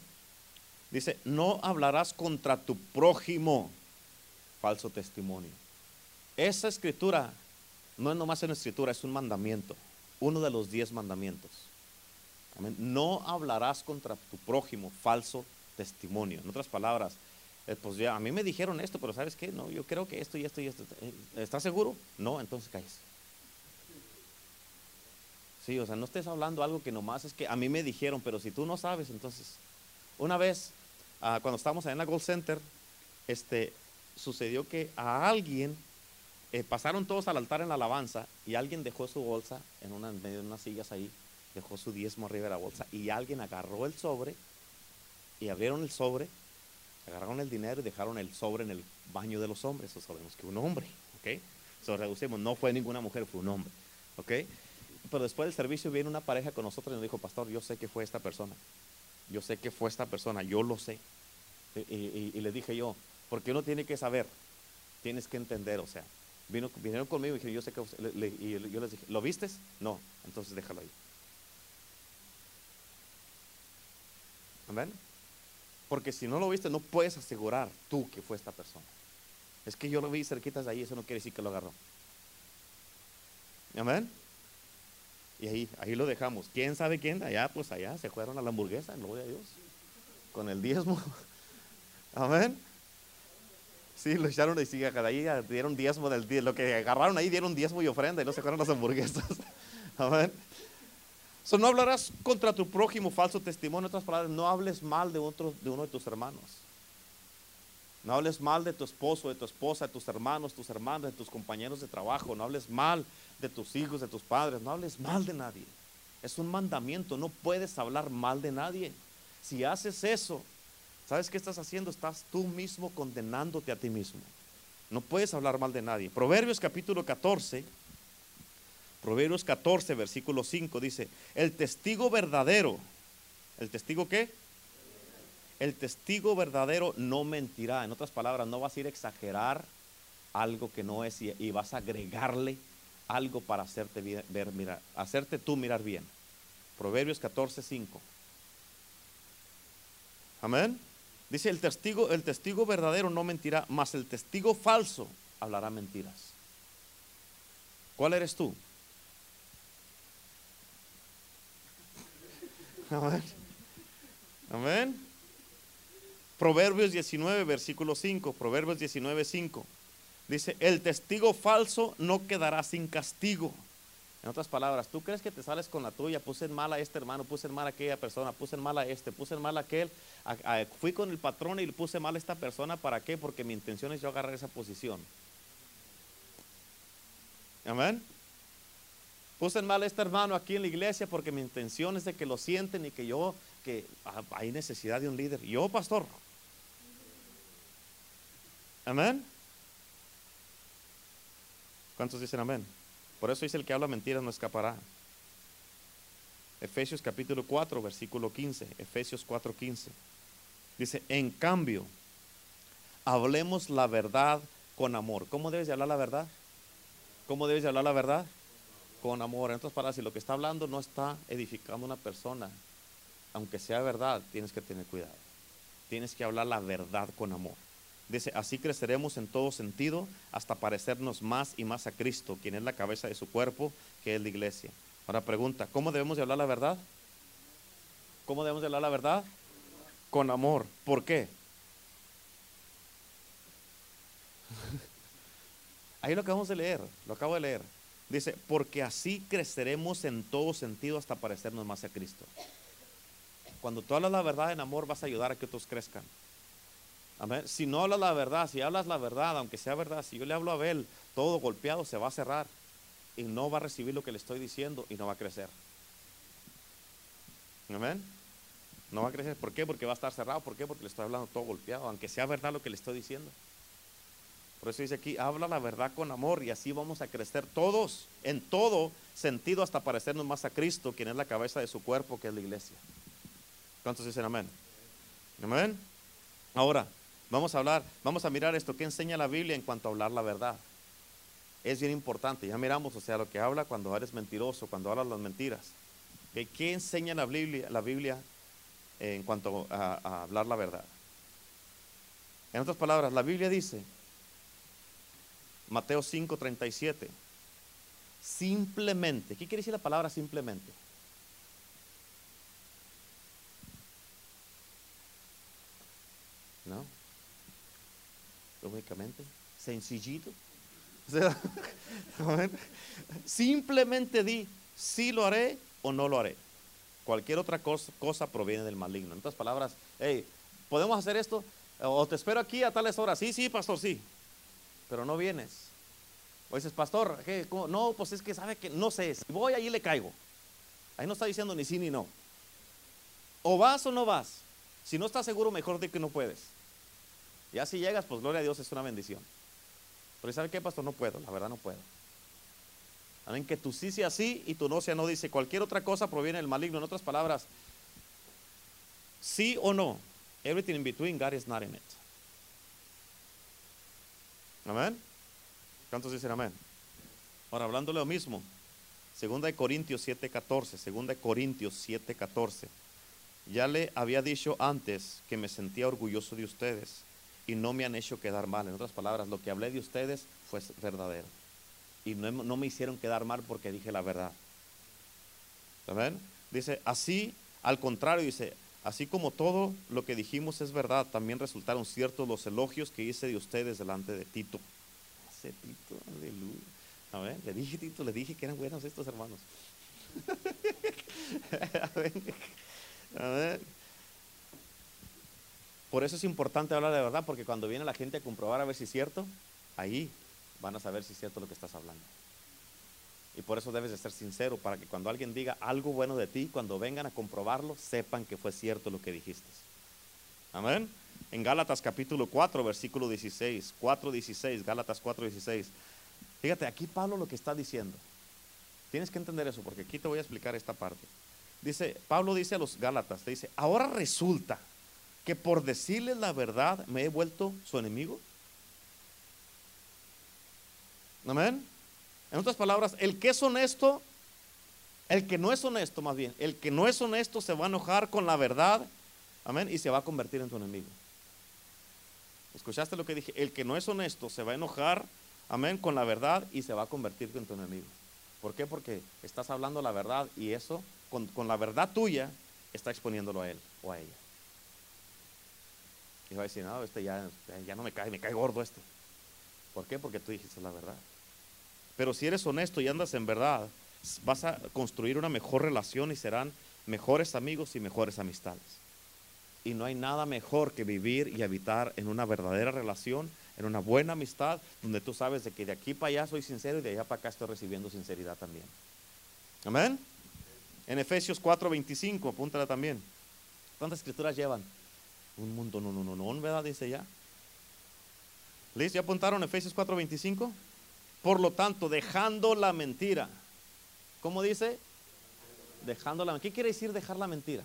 Dice, no hablarás contra tu prójimo falso testimonio. Esa escritura no es nomás una escritura, es un mandamiento, uno de los diez mandamientos. No hablarás contra tu prójimo falso testimonio. En otras palabras, eh, pues ya a mí me dijeron esto, pero ¿sabes qué? No, yo creo que esto y esto y esto. Eh, ¿Estás seguro? No, entonces calles. Sí, o sea, no estés hablando algo que nomás es que a mí me dijeron, pero si tú no sabes, entonces. Una vez Ah, cuando estábamos en la Gold Center, este, sucedió que a alguien eh, pasaron todos al altar en la alabanza y alguien dejó su bolsa en, una, medio de unas sillas ahí, dejó su diezmo arriba de la bolsa y alguien agarró el sobre y abrieron el sobre, agarraron el dinero y dejaron el sobre en el baño de los hombres. Eso sabemos que un hombre, ¿ok? Eso reducimos, no fue ninguna mujer, fue un hombre, ¿ok? Pero después del servicio viene una pareja con nosotros y nos dijo, pastor, yo sé que fue esta persona. Yo sé que fue esta persona, yo lo sé. Y, le dije yo, porque uno tiene que saber, tienes que entender, o sea, vinieron conmigo y dijeron, yo sé que, y yo les dije, ¿lo vistes? No, entonces déjalo ahí. Amén. Porque si no lo viste, no puedes asegurar tú que fue esta persona. Es que yo lo vi cerquitas de ahí, eso no quiere decir que lo agarró. Amén. Y ahí, ahí lo dejamos. ¿Quién sabe quién? Allá, pues allá se fueron a la hamburguesa, gloria a Dios. con el diezmo. *laughs* Amén. Sí, lo echaron y sigue ahí dieron diezmo del diezmo. Lo que agarraron ahí dieron diezmo y ofrenda y no se fueron las hamburguesas. *laughs* Amén. So, no hablarás contra tu prójimo falso testimonio. En otras palabras, no hables mal de, otro, de uno de tus hermanos. No hables mal de tu esposo, de tu esposa, de tus hermanos, tus hermanos, de tus compañeros de trabajo. No hables mal de tus hijos, de tus padres. No hables mal de nadie. Es un mandamiento. No puedes hablar mal de nadie. Si haces eso, ¿sabes qué estás haciendo? Estás tú mismo condenándote a ti mismo. No puedes hablar mal de nadie. Proverbios capítulo 14. Proverbios 14, versículo 5 dice, el testigo verdadero, ¿el testigo qué? El testigo verdadero no mentirá. En otras palabras, no vas a ir a exagerar algo que no es y, vas a agregarle algo para hacerte mirar, hacerte tú mirar bien. Proverbios 14, 5. Amén. Dice el testigo, el testigo verdadero no mentirá, mas el testigo falso hablará mentiras. ¿Cuál eres tú? Amén. Amén. Proverbios 19, versículo 5. Proverbios 19, 5. Dice, el testigo falso no quedará sin castigo. En otras palabras, tú crees que te sales con la tuya, puse en mal a este hermano, puse en mal a aquella persona, puse en mal a este, puse en mal a aquel, fui con el patrón y le puse mal a esta persona, ¿para qué? Porque mi intención es yo agarrar esa posición. Amén. Puse en mal a este hermano aquí en la iglesia porque mi intención es de que lo sienten y que yo, que hay necesidad de un líder. Yo, pastor. Amén. ¿Cuántos dicen amén? Por eso dice el que habla mentiras no escapará. Efesios capítulo 4, versículo 15. Efesios 4, 15. Dice, en cambio, hablemos la verdad con amor. ¿Cómo debes de hablar la verdad? ¿Cómo debes de hablar la verdad? con amor. En otras palabras, si lo que está hablando no está edificando una persona, aunque sea verdad, tienes que tener cuidado. Tienes que hablar la verdad con amor. Dice, así creceremos en todo sentido hasta parecernos más y más a Cristo, quien es la cabeza de su cuerpo, que es la iglesia. Ahora pregunta, ¿cómo debemos de hablar la verdad? ¿Cómo debemos de hablar la verdad? Con amor. ¿Por qué? *laughs* Ahí lo acabamos de leer, lo acabo de leer. Dice, porque así creceremos en todo sentido hasta parecernos más a Cristo. Cuando tú hablas la verdad en amor, vas a ayudar a que otros crezcan. Si no hablas la verdad, si hablas la verdad, aunque sea verdad, si yo le hablo a Abel todo golpeado, se va a cerrar y no va a recibir lo que le estoy diciendo y no va a crecer. Amén. No va a crecer. ¿Por qué? Porque va a estar cerrado. ¿Por qué? Porque le estoy hablando todo golpeado, aunque sea verdad lo que le estoy diciendo. Por eso dice aquí, habla la verdad con amor y así vamos a crecer todos, en todo sentido, hasta parecernos más a Cristo, quien es la cabeza de su cuerpo, que es la iglesia. ¿Cuántos dicen amén? Amén. Ahora, vamos a hablar, vamos a mirar esto, ¿qué enseña la Biblia en cuanto a hablar la verdad? Es bien importante, ya miramos, o sea, lo que habla cuando eres mentiroso, cuando hablas las mentiras. ¿Qué enseña la Biblia, la Biblia en cuanto a hablar la verdad? En otras palabras, la Biblia dice Mateo 5, 37. Simplemente. ¿Qué quiere decir la palabra simplemente? ¿No? Lógicamente. Sencillito. *laughs* simplemente di, si lo haré o no lo haré. Cualquier otra cosa, proviene del maligno. En otras palabras, hey, ¿podemos hacer esto? O te espero aquí a tales horas. Sí, sí, pastor, sí pero no vienes. O dices, pastor, no, pues es que sabe que no sé, si voy ahí le caigo. Ahí no está diciendo ni sí ni no. O vas o no vas. Si no estás seguro, mejor de que no puedes. Ya si llegas, pues gloria a Dios, es una bendición. Pero ¿sabe qué, pastor? No puedo, la verdad no puedo. Amén, que tu sí sea sí y tu no sea no. Dice, cualquier otra cosa proviene del maligno. En otras palabras, sí o no. Everything in between, God is not in it. Amén. ¿Cuántos dicen amén? Ahora, hablando lo mismo, segunda de Corintios 7:14, segunda de Corintios 7:14. Ya le había dicho antes que me sentía orgulloso de ustedes y no me han hecho quedar mal. En otras palabras, lo que hablé de ustedes fue verdadero. Y no, no me hicieron quedar mal porque dije la verdad. Amén. Dice, así, al contrario, dice, Así como todo lo que dijimos es verdad, también resultaron ciertos los elogios que hice de ustedes delante de Tito. Ese Tito, aleluya. A ver, le dije Tito, le dije que eran buenos estos hermanos. *laughs* a ver. Por eso es importante hablar de verdad, porque cuando viene la gente a comprobar a ver si es cierto, ahí van a saber si es cierto lo que estás hablando. Y por eso debes de ser sincero, para que cuando alguien diga algo bueno de ti, cuando vengan a comprobarlo, sepan que fue cierto lo que dijiste. Amén. En Gálatas capítulo 4, versículo 16, 4, 16, Gálatas 4, 16. Fíjate, aquí Pablo lo que está diciendo. Tienes que entender eso, porque aquí te voy a explicar esta parte. Dice, Pablo dice a los Gálatas, te dice, ahora resulta que por decirles la verdad me he vuelto su enemigo. Amén. En otras palabras, el que es honesto, el que no es honesto más bien, el que no es honesto se va a enojar con la verdad, amén, y se va a convertir en tu enemigo. ¿Escuchaste lo que dije? El que no es honesto se va a enojar, amén, con la verdad y se va a convertir en tu enemigo. ¿Por qué? Porque estás hablando la verdad y eso, con, la verdad tuya, está exponiéndolo a él o a ella. Y va a decir, no, este ya, ya no me cae, me cae gordo este. ¿Por qué? Porque tú dijiste la verdad. Pero si eres honesto y andas en verdad, vas a construir una mejor relación y serán mejores amigos y mejores amistades. Y no hay nada mejor que vivir y habitar en una verdadera relación, en una buena amistad, donde tú sabes de que de aquí para allá soy sincero y de allá para acá estoy recibiendo sinceridad también. Amén. En Efesios 4:25, apúntala también. ¿Cuántas escrituras llevan? Un mundo, no, no, no, no, ¿verdad? Dice ya. ¿Listo? ¿Ya apuntaron Efesios 4:25? Por lo tanto, dejando la mentira. ¿Cómo dice? Dejando la ¿Qué quiere decir dejar la mentira?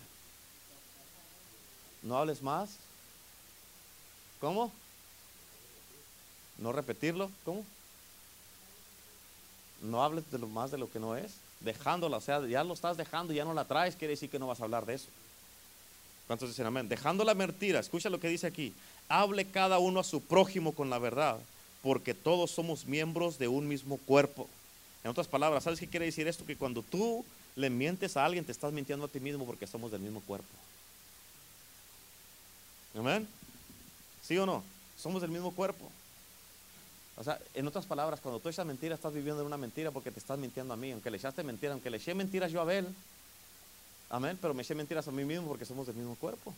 No hables más. ¿Cómo? No repetirlo. ¿Cómo? No hables de lo más de lo que no es. Dejándola, o sea, ya lo estás dejando, ya no la traes, quiere decir que no vas a hablar de eso. ¿Cuántos dicen amén? Dejando la mentira, escucha lo que dice aquí. Hable cada uno a su prójimo con la verdad porque todos somos miembros de un mismo cuerpo. En otras palabras, ¿sabes qué quiere decir esto? Que cuando tú le mientes a alguien, te estás mintiendo a ti mismo porque somos del mismo cuerpo. ¿Amén? ¿Sí o no? Somos del mismo cuerpo. O sea, en otras palabras, cuando tú echas mentira, estás viviendo en una mentira porque te estás mintiendo a mí. Aunque le echaste mentiras, aunque le eché mentiras yo a Abel. Amén. Pero me eché mentiras a mí mismo porque somos del mismo cuerpo.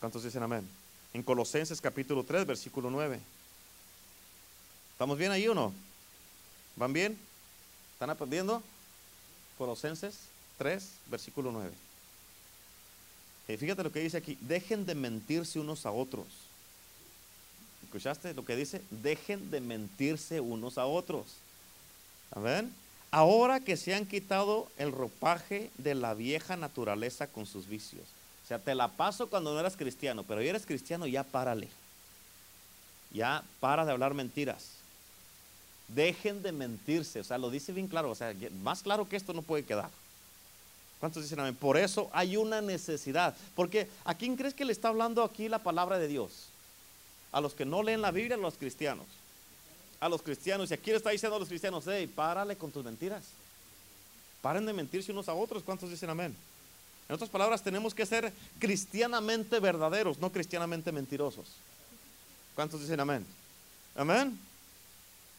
¿Cuántos dicen amén? en Colosenses capítulo 3, versículo 9. ¿Estamos bien ahí o no? ¿Van bien? ¿Están aprendiendo? Colosenses 3, versículo 9. Y fíjate lo que dice aquí, dejen de mentirse unos a otros. ¿Escuchaste lo que dice? Dejen de mentirse unos a otros. ¿Amén? Ahora que se han quitado el ropaje de la vieja naturaleza con sus vicios o sea, te la paso cuando no eras cristiano, pero hoy eres cristiano, ya párale. Ya para de hablar mentiras. Dejen de mentirse, o sea, lo dice bien claro, o sea, más claro que esto no puede quedar. ¿Cuántos dicen amén? Por eso hay una necesidad. Porque ¿a quién crees que le está hablando aquí la palabra de Dios? A los que no leen la Biblia, a los cristianos. A los cristianos. Y aquí le está diciendo a los cristianos, hey, párale con tus mentiras. Paren de mentirse unos a otros. ¿Cuántos dicen amén? En otras palabras, tenemos que ser cristianamente verdaderos, no cristianamente mentirosos. ¿Cuántos dicen amén? Amén.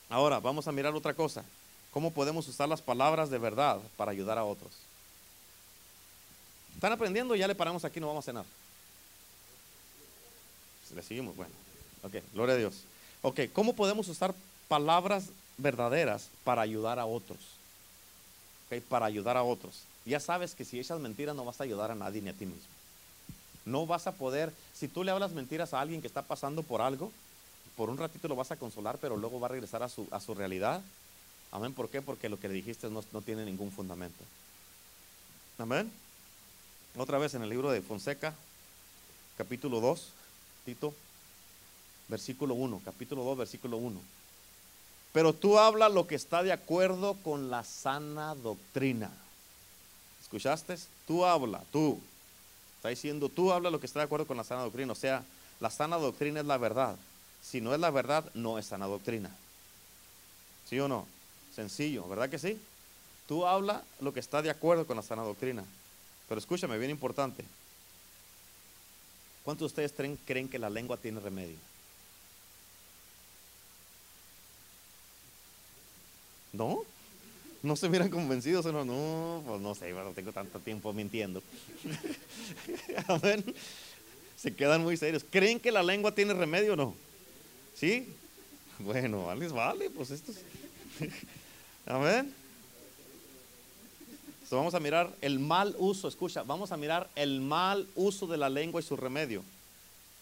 Ahora, vamos a mirar otra cosa. ¿Cómo podemos usar las palabras de verdad para ayudar a otros? ¿Están aprendiendo? Ya le paramos aquí, no vamos a cenar. Le seguimos, bueno. Ok, gloria a Dios. Ok, ¿cómo podemos usar palabras verdaderas para ayudar a otros? Ok, para ayudar a otros ya sabes que si echas mentiras no vas a ayudar a nadie ni a ti mismo. No vas a poder, si tú le hablas mentiras a alguien que está pasando por algo, por un ratito lo vas a consolar, pero luego va a regresar a su, a su realidad. Amén. ¿Por qué? Porque lo que le dijiste no, no tiene ningún fundamento. Amén. Otra vez en el libro de Fonseca, capítulo 2, Tito, versículo 1, capítulo 2, versículo 1. Pero tú habla lo que está de acuerdo con la sana doctrina. ¿Escuchaste? Tú habla, tú. Está diciendo, tú habla lo que está de acuerdo con la sana doctrina. O sea, la sana doctrina es la verdad. Si no es la verdad, no es sana doctrina. ¿Sí o no? Sencillo, ¿verdad que sí? Tú habla lo que está de acuerdo con la sana doctrina. Pero escúchame, bien importante. ¿Cuántos de ustedes creen, creen que la lengua tiene remedio? ¿No? ¿No se miran convencidos? No, no, pues no sé, no tengo tanto tiempo mintiendo. *laughs* A ver, se quedan muy serios. ¿Creen que la lengua tiene remedio o no? ¿Sí? Bueno, vale, vale, pues esto es... *laughs* Amén. vamos a mirar el mal uso, escucha, vamos a mirar el mal uso de la lengua y su remedio.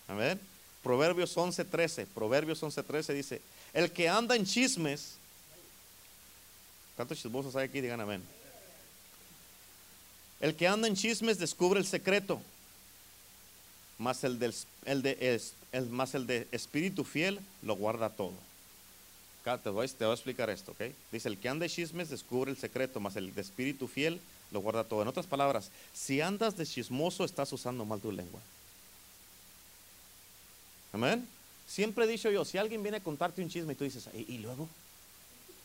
Amén. Proverbios 11:13, Proverbios 11:13 dice, el que anda en chismes, ¿cuántos chismosos hay aquí? Digan amén. El que anda en chismes descubre el secreto, más el, del, el de, el, más el de espíritu fiel lo guarda todo. Te voy, te voy a explicar esto, ¿ok? Dice, el que anda de chismes descubre el secreto, más el de espíritu fiel lo guarda todo. En otras palabras, si andas de chismoso, estás usando mal tu lengua. Amén. Siempre he dicho yo, si alguien viene a contarte un chisme y tú dices, ¿y, luego?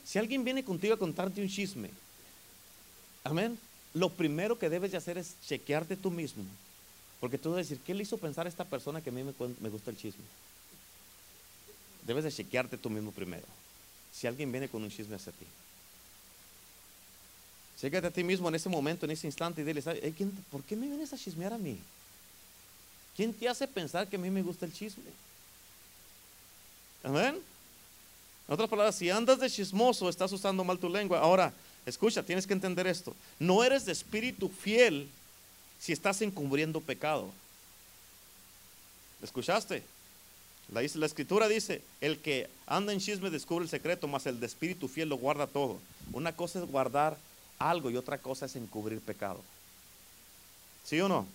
Si alguien viene contigo a contarte un chisme, amén, lo primero que debes de hacer es chequearte tú mismo. Porque tú debes decir, ¿qué le hizo pensar a esta persona que a mí me, gusta el chisme? Debes de chequearte tú mismo primero si alguien viene con un chisme hacia ti. Chécate a ti mismo en ese momento, en ese instante y dile, ¿por qué me vienes a chismear a mí? ¿Quién te hace pensar que a mí me gusta el chisme? Amén. En otras palabras, si andas de chismoso, estás usando mal tu lengua. Ahora, escucha, tienes que entender esto. No eres de espíritu fiel si estás encubriendo pecado. ¿Escuchaste? La, la escritura dice, el que anda en chisme descubre el secreto, mas el de espíritu fiel lo guarda todo. Una cosa es guardar algo y otra cosa es encubrir pecado. ¿Sí o no?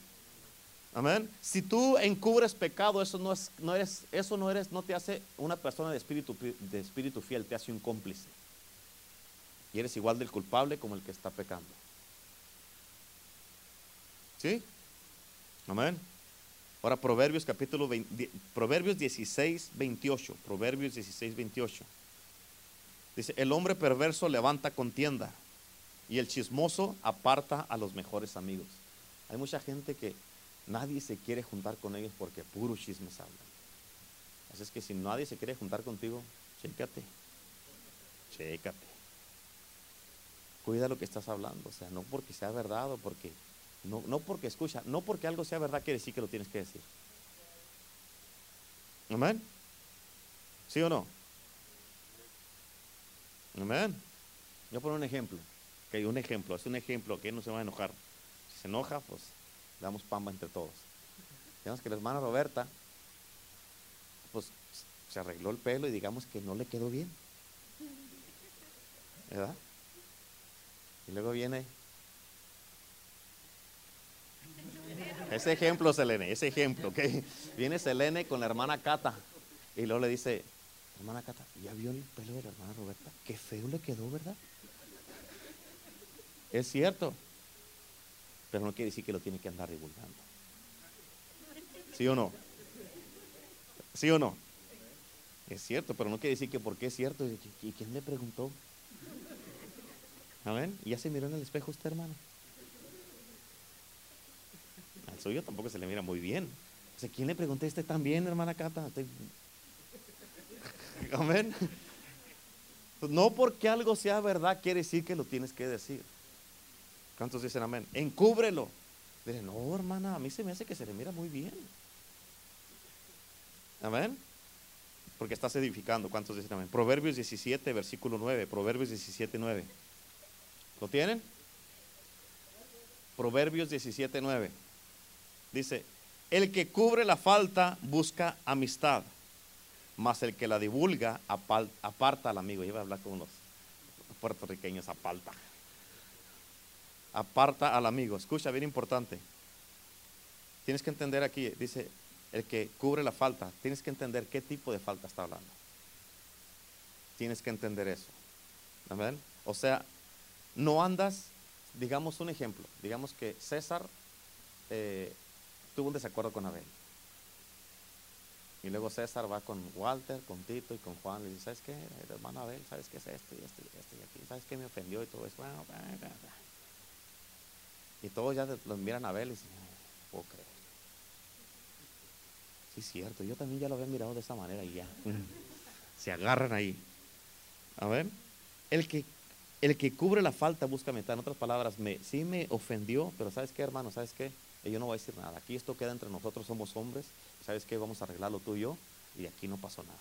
Amén. Si tú encubres pecado, eso no es, no eres, eso no eres, no te hace una persona de espíritu, de espíritu fiel, te hace un cómplice. Y eres igual del culpable como el que está pecando. ¿Sí? Amén. Ahora Proverbios capítulo 20, Proverbios 16, 28. Proverbios 16, 28. Dice, el hombre perverso levanta contienda y el chismoso aparta a los mejores amigos. Hay mucha gente que nadie se quiere juntar con ellos porque puro chismes hablan. Así es que si nadie se quiere juntar contigo, chécate. Chécate. Cuida lo que estás hablando, o sea, no porque sea verdad o porque no, no porque escucha, no porque algo sea verdad quiere decir que lo tienes que decir. Amén. ¿Sí o no? Amén. Yo pongo un ejemplo. Que un ejemplo, es un ejemplo que no se va a enojar. Si se enoja, pues damos pamba entre todos. Digamos que la hermana Roberta, pues se arregló el pelo y digamos que no le quedó bien. ¿Verdad? Y luego viene Ese ejemplo, Selene, ese ejemplo, ¿ok? Viene Selene con la hermana Cata y luego le dice, hermana Cata, ¿ya vio el pelo de la hermana Roberta? Qué feo le quedó, ¿verdad? Es cierto, pero no quiere decir que lo tiene que andar divulgando. ¿Sí o no? ¿Sí o no? Es cierto, pero no quiere decir que porque es cierto. ¿Y quién me preguntó? Amén. ¿Ya se miró en el espejo usted, hermano? suyo tampoco se le mira muy bien. O sea, ¿quién le pregunté este también, hermana Cata? *laughs* Amén. No porque algo sea verdad quiere decir que lo tienes que decir. ¿Cuántos dicen amén? Encúbrelo. Dile, no, hermana, a mí se me hace que se le mira muy bien. Amén. Porque estás edificando. ¿Cuántos dicen amén? Proverbios 17, versículo 9. Proverbios 17, 9. ¿Lo tienen? Proverbios 17, 9. Dice, el que cubre la falta busca amistad, mas el que la divulga aparta al amigo. Yo voy a hablar con unos puertorriqueños, aparta. Aparta al amigo. Escucha, bien importante. Tienes que entender aquí, dice, el que cubre la falta, tienes que entender qué tipo de falta está hablando. Tienes que entender eso. ¿Amén? O sea, no andas, digamos un ejemplo, digamos que César eh, tuvo un desacuerdo con Abel. Y luego César va con Walter, con Tito y con Juan. Le dice, ¿sabes qué? El hermano Abel, ¿sabes qué es esto y esto y esto y aquí? ¿Sabes qué me ofendió y todo eso? Bueno, Y todos ya los miran a ver y dicen, puedo creer. Sí, es cierto, yo también ya lo había mirado de esa manera y ya. *laughs* Se agarran ahí. A ver, el que, el que cubre la falta busca meta. En otras palabras, me, sí me ofendió, pero ¿sabes qué, hermano? ¿Sabes qué? Yo no voy a decir nada. Aquí esto queda entre nosotros, somos hombres. ¿Sabes qué? Vamos a arreglarlo tú y yo. Y aquí no pasó nada.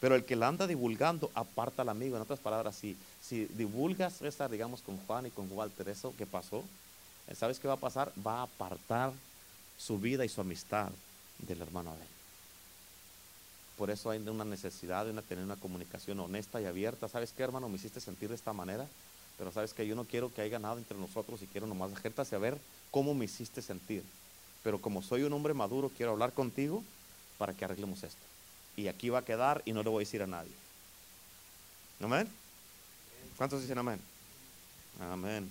Pero el que la anda divulgando, aparta al amigo. En otras palabras, si, si divulgas esa, digamos, con Juan y con Walter, eso que pasó, ¿sabes qué va a pasar? Va a apartar su vida y su amistad del hermano Abel. Por eso hay una necesidad de tener una comunicación honesta y abierta. ¿Sabes qué, hermano? Me hiciste sentir de esta manera. Pero sabes que yo no quiero que haya nada entre nosotros y quiero nomás dejarte saber cómo me hiciste sentir. Pero como soy un hombre maduro, quiero hablar contigo para que arreglemos esto. Y aquí va a quedar y no le voy a decir a nadie. ¿Amén? ¿Cuántos dicen amén? Amén.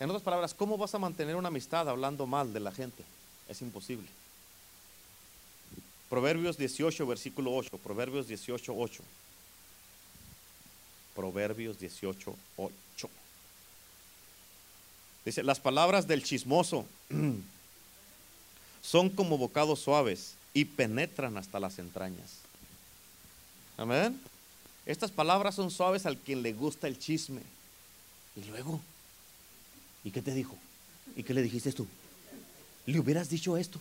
En otras palabras, ¿cómo vas a mantener una amistad hablando mal de la gente? Es imposible. Proverbios 18, versículo 8. Proverbios 18, 8. Proverbios 18, 8. Dice, las palabras del chismoso *clears throat* son como bocados suaves y penetran hasta las entrañas. Amén. Estas palabras son suaves al quien le gusta el chisme. Y luego, ¿y qué te dijo? ¿Y qué le dijiste tú? Le hubieras dicho esto.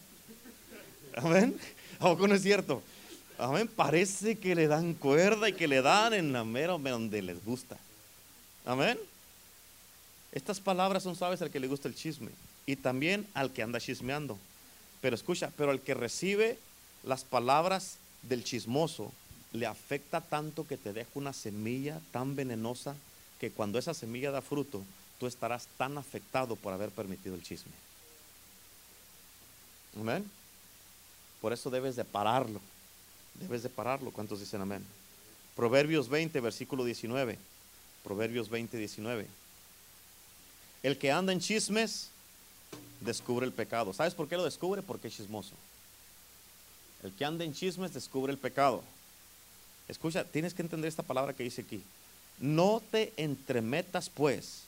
Amén. ¿A poco no es cierto? Amén. Parece que le dan cuerda y que le dan en la mera donde les gusta. Amén. Estas palabras son suaves al que le gusta el chisme y también al que anda chismeando. Pero escucha, pero al que recibe las palabras del chismoso le afecta tanto que te deja una semilla tan venenosa que cuando esa semilla da fruto, tú estarás tan afectado por haber permitido el chisme. Amén. Por eso debes de pararlo. Debes de pararlo. ¿Cuántos dicen amén? Proverbios 20, versículo 19. Proverbios 20, 19. El que anda en chismes descubre el pecado. ¿Sabes por qué lo descubre? Porque es chismoso. El que anda en chismes descubre el pecado. Escucha, tienes que entender esta palabra que dice aquí. No te entremetas pues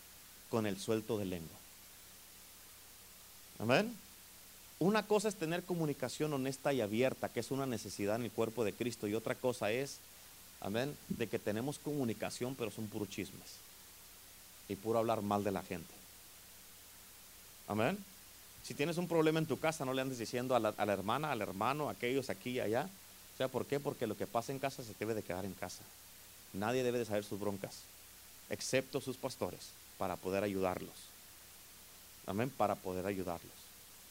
con el suelto de lengua. Amén. Una cosa es tener comunicación honesta y abierta, que es una necesidad en el cuerpo de Cristo, y otra cosa es, amén, de que tenemos comunicación, pero son puros chismes y puro hablar mal de la gente. Amén. Si tienes un problema en tu casa, no le andes diciendo a la, hermana, al hermano, a aquellos aquí y allá. O sea, ¿por qué? Porque lo que pasa en casa se debe de quedar en casa. Nadie debe de saber sus broncas, excepto sus pastores, para poder ayudarlos. Amén, para poder ayudarlos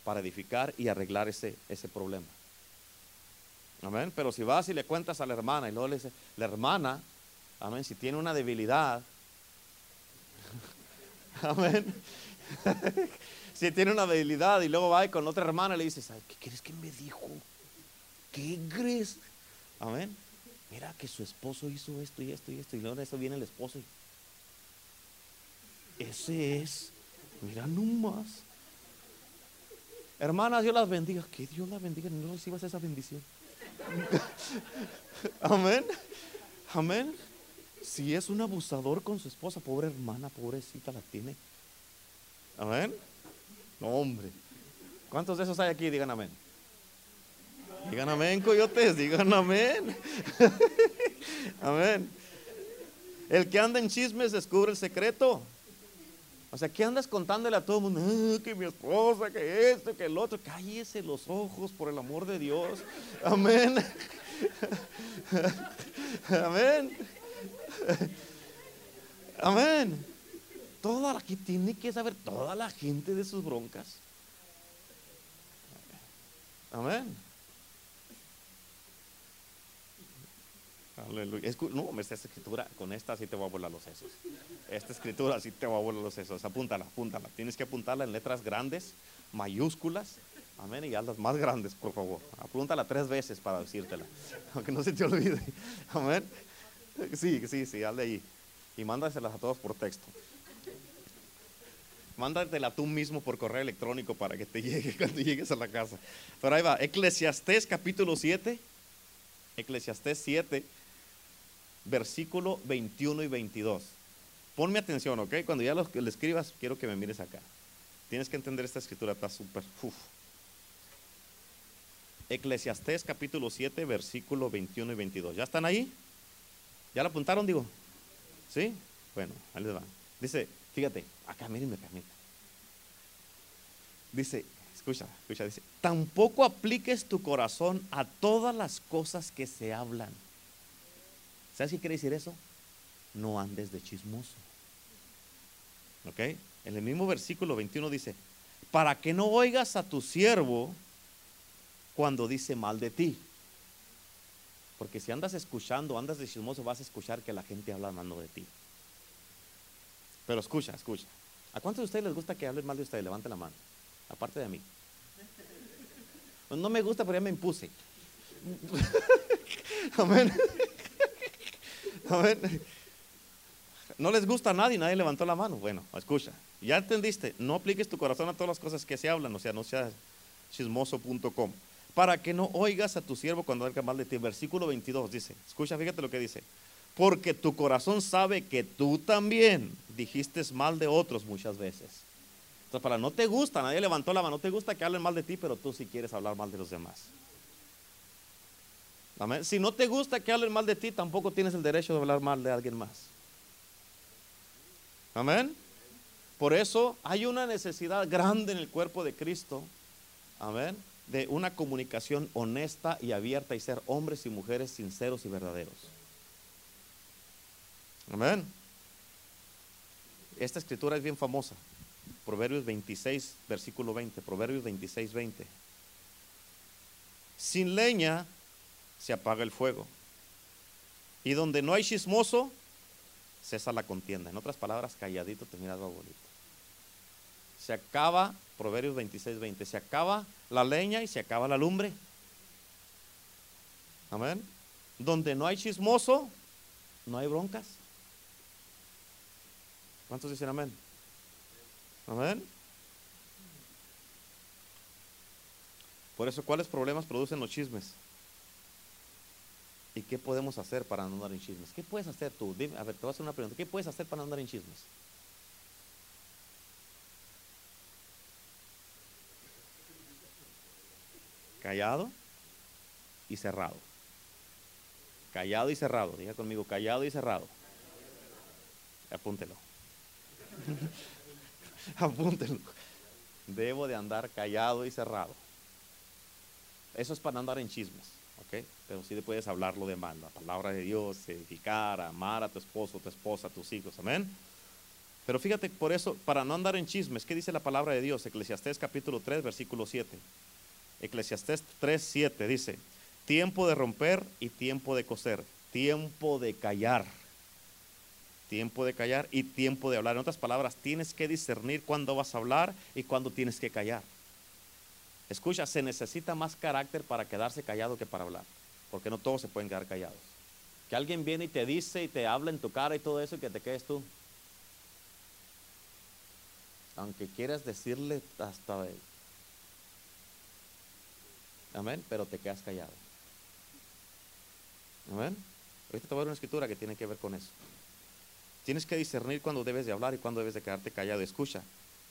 para edificar y arreglar ese, ese problema. Amén. Pero si vas y le cuentas a la hermana y luego le dice, la hermana, amén, si tiene una debilidad, *laughs* amén, *laughs* si tiene una debilidad y luego va y con otra hermana le dices, ¿qué quieres que me dijo? ¿Qué crees? Amén. Mira que su esposo hizo esto y esto y esto y luego de eso viene el esposo y ese es, mira nomás. Hermanas, Dios las bendiga. Que Dios las bendiga. No recibas esa bendición. *laughs* Amén. Amén. Si es un abusador con su esposa, pobre hermana, pobrecita la tiene. Amén. No, hombre. ¿Cuántos de esos hay aquí? Digan amén. Digan amén, coyotes. Digan amén. *laughs* amén. El que anda en chismes descubre el secreto. O sea, ¿qué andas contándole a todo el mundo? Ah, que mi esposa, que esto, que el otro. Cállese los ojos, por el amor de Dios. Amén. Amén. Amén. Toda la que tiene que saber toda la gente de sus broncas. Amén. Aleluya. No, esta escritura, con esta sí te voy a volar los sesos. Esta escritura sí te va a volar los sesos. Apúntala, apúntala. Tienes que apuntarla en letras grandes, mayúsculas. Amén. Y las más grandes, por favor. Apúntala tres veces para decírtela. *laughs* Aunque no se te olvide. Amén. Sí, sí, sí, hazle ahí. Y mándaselas a todos por texto. Mándatela tú mismo por correo electrónico para que te *laughs* llegue cuando llegues a la casa. Pero ahí va. Eclesiastés capítulo 7. Eclesiastés 7 versículo 21 y 22. Ponme atención, ¿ok? Cuando ya lo, lo escribas, quiero que me mires acá. Tienes que entender esta escritura, está súper. Eclesiastés capítulo 7, versículo 21 y 22. ¿Ya están ahí? ¿Ya lo apuntaron, digo? ¿Sí? Bueno, ahí les va. Dice, fíjate, acá mírenme acá, Dice, escucha, escucha, dice, tampoco apliques tu corazón a todas las cosas que se hablan. ¿Sabes qué quiere decir eso? No andes de chismoso. ¿Ok? En el mismo versículo 21 dice, para que no oigas a tu siervo cuando dice mal de ti. Porque si andas escuchando, andas de chismoso, vas a escuchar que la gente habla mal de ti. Pero escucha, escucha. ¿A cuántos de ustedes les gusta que hablen mal de ustedes? Levanten la mano. Aparte de mí. No me gusta, pero ya me impuse. *laughs* Amén. *laughs* No les gusta a nadie, nadie levantó la mano. Bueno, escucha. Ya entendiste. No apliques tu corazón a todas las cosas que se hablan. O sea, no sea chismoso.com para que no oigas a tu siervo cuando habla mal de ti. Versículo 22 dice, escucha, fíjate lo que dice, porque tu corazón sabe que tú también dijiste mal de otros muchas veces. Entonces, para no te gusta, nadie levantó la mano, no te gusta que hablen mal de ti, pero tú sí quieres hablar mal de los demás. Amén. Si no te gusta que hablen mal de ti, tampoco tienes el derecho de hablar mal de alguien más. Amén. Por eso hay una necesidad grande en el cuerpo de Cristo. Amén de una comunicación honesta y abierta y ser hombres y mujeres sinceros y verdaderos. Amén. Esta escritura es bien famosa. Proverbios 26, versículo 20. Proverbios 26, 20. Sin leña se apaga el fuego. Y donde no hay chismoso, cesa la contienda. En otras palabras, calladito te miras bonito. Se acaba Proverbios 26, 20. Se acaba la leña y se acaba la lumbre. Amén. Donde no hay chismoso, no hay broncas. ¿Cuántos dicen amén? Amén. Por eso, ¿cuáles problemas producen los chismes? ¿Y qué podemos hacer para no andar en chismes? ¿Qué puedes hacer tú? Dime, a ver, te voy a hacer una pregunta. ¿Qué puedes hacer para no andar en chismes? Callado y cerrado. Callado y cerrado. Diga conmigo, callado y cerrado. Apúntelo. *laughs* Apúntelo. Debo de andar callado y cerrado. Eso es para andar en chismes, Pero sí puedes hablar lo demás, la palabra de Dios, edificar, amar a tu esposo, tu esposa, a tus hijos, amén. Pero fíjate, por eso, para no andar en chismes, ¿qué dice la palabra de Dios? Eclesiastés capítulo 3, versículo 7. Eclesiastés 3:7 dice, tiempo de romper y tiempo de coser, tiempo de callar, tiempo de callar y tiempo de hablar. En otras palabras, tienes que discernir cuándo vas a hablar y cuándo tienes que callar. Escucha, se necesita más carácter para quedarse callado que para hablar, porque no todos se pueden quedar callados. Que alguien viene y te dice y te habla en tu cara y todo eso y que te quedes tú. Aunque quieras decirle hasta Amén, pero te quedas callado. Amén. Ahorita te voy a dar una escritura que tiene que ver con eso. Tienes que discernir cuándo debes de hablar y cuándo debes de quedarte callado. Escucha,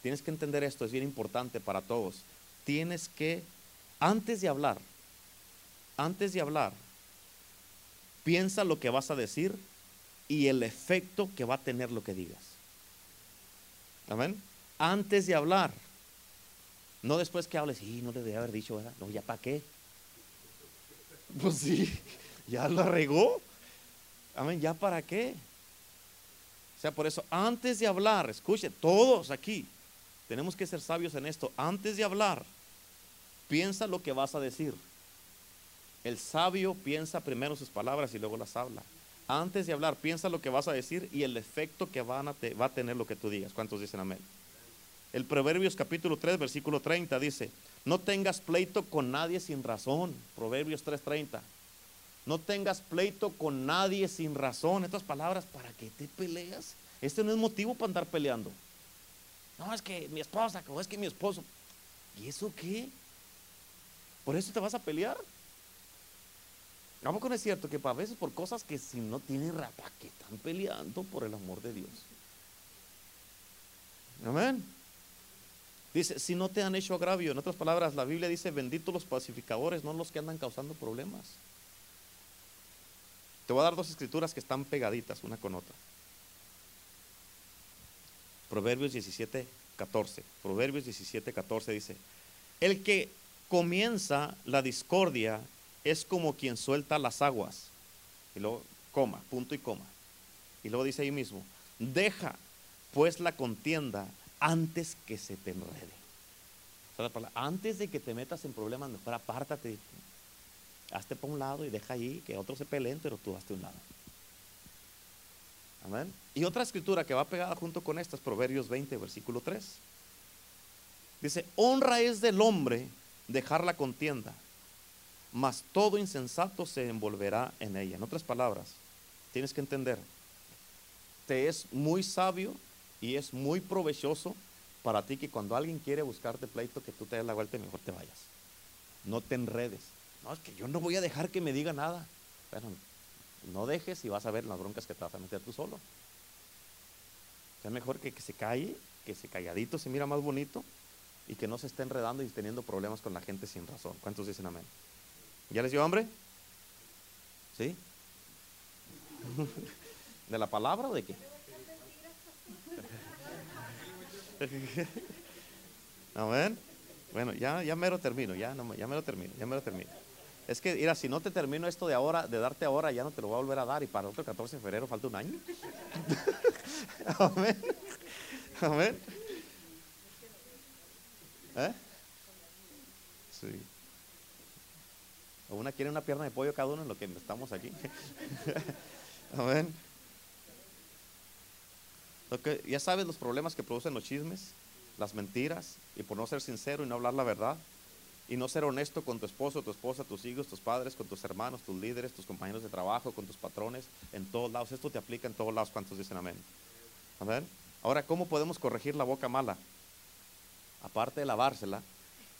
tienes que entender esto, es bien importante para todos. Tienes que, antes de hablar, antes de hablar, piensa lo que vas a decir y el efecto que va a tener lo que digas. Amén. Antes de hablar, no después que hables, sí, no le debía haber dicho, ¿verdad? No, ya para qué. *laughs* Pues sí, *laughs* ya lo regó. Amén, ya para qué. O sea, por eso, antes de hablar, escuche, todos aquí, tenemos que ser sabios en esto. Antes de hablar, piensa lo que vas a decir. El sabio piensa primero sus palabras y luego las habla. Antes de hablar, piensa lo que vas a decir y el efecto que va a tener lo que tú digas. ¿Cuántos dicen amén? El Proverbios capítulo 3, versículo 30 dice, no tengas pleito con nadie sin razón. Proverbios 3:30. No tengas pleito con nadie sin razón. Estas palabras, ¿para qué te peleas? Este no es motivo para andar peleando. No, es que mi esposa, o es que mi esposo. ¿Y eso qué? ¿Por eso te vas a pelear? ¿Cómo no es cierto que a veces por cosas que si no tienen ¿para qué están peleando por el amor de Dios? Amén. Dice, si no te han hecho agravio, en otras palabras, la Biblia dice, benditos los pacificadores, no los que andan causando problemas. Te voy a dar dos escrituras que están pegaditas una con otra. Proverbios 17, 14. Proverbios 17, 14 dice, el que comienza la discordia es como quien suelta las aguas. Y luego, coma, punto y coma. Y luego dice ahí mismo, deja pues la contienda antes que se te enrede. Antes de que te metas en problemas, mejor apártate. Hazte por un lado y deja ahí que otros se peleen, pero tú hazte un lado. Amén. Y otra escritura que va pegada junto con esta es Proverbios 20, versículo 3. Dice, honra es del hombre dejar la contienda, mas todo insensato se envolverá en ella. En otras palabras, tienes que entender, te es muy sabio y es muy provechoso para ti que cuando alguien quiere buscarte pleito, que tú te des la vuelta y mejor te vayas. No te enredes. No, es que yo no voy a dejar que me diga nada. Pero no dejes y vas a ver las broncas que te vas a meter tú solo. Es mejor que, que se calle, que se calladito se mira más bonito y que no se esté enredando y teniendo problemas con la gente sin razón. ¿Cuántos dicen amén? ¿Ya les dio hambre? ¿Sí? *laughs* ¿De la palabra o de qué? *laughs* Amén. Bueno, ya, ya mero termino, ya, no, ya mero termino, ya mero termino. Es que, mira, si no te termino esto de ahora, de darte ahora, ya no te lo voy a volver a dar y para otro 14 de febrero falta un año. *laughs* Amén. Amén. ¿Eh? Sí. O una quiere una pierna de pollo cada uno en lo que estamos aquí. *laughs* Amén. ya sabes los problemas que producen los chismes, las mentiras y por no ser sincero y no hablar la verdad y no ser honesto con tu esposo, tu esposa, tus hijos, tus padres, con tus hermanos, tus líderes, tus compañeros de trabajo, con tus patrones, en todos lados. Esto te aplica en todos lados. ¿Cuántos dicen amén? Amén. Ahora, ¿cómo podemos corregir la boca mala? Aparte de lavársela.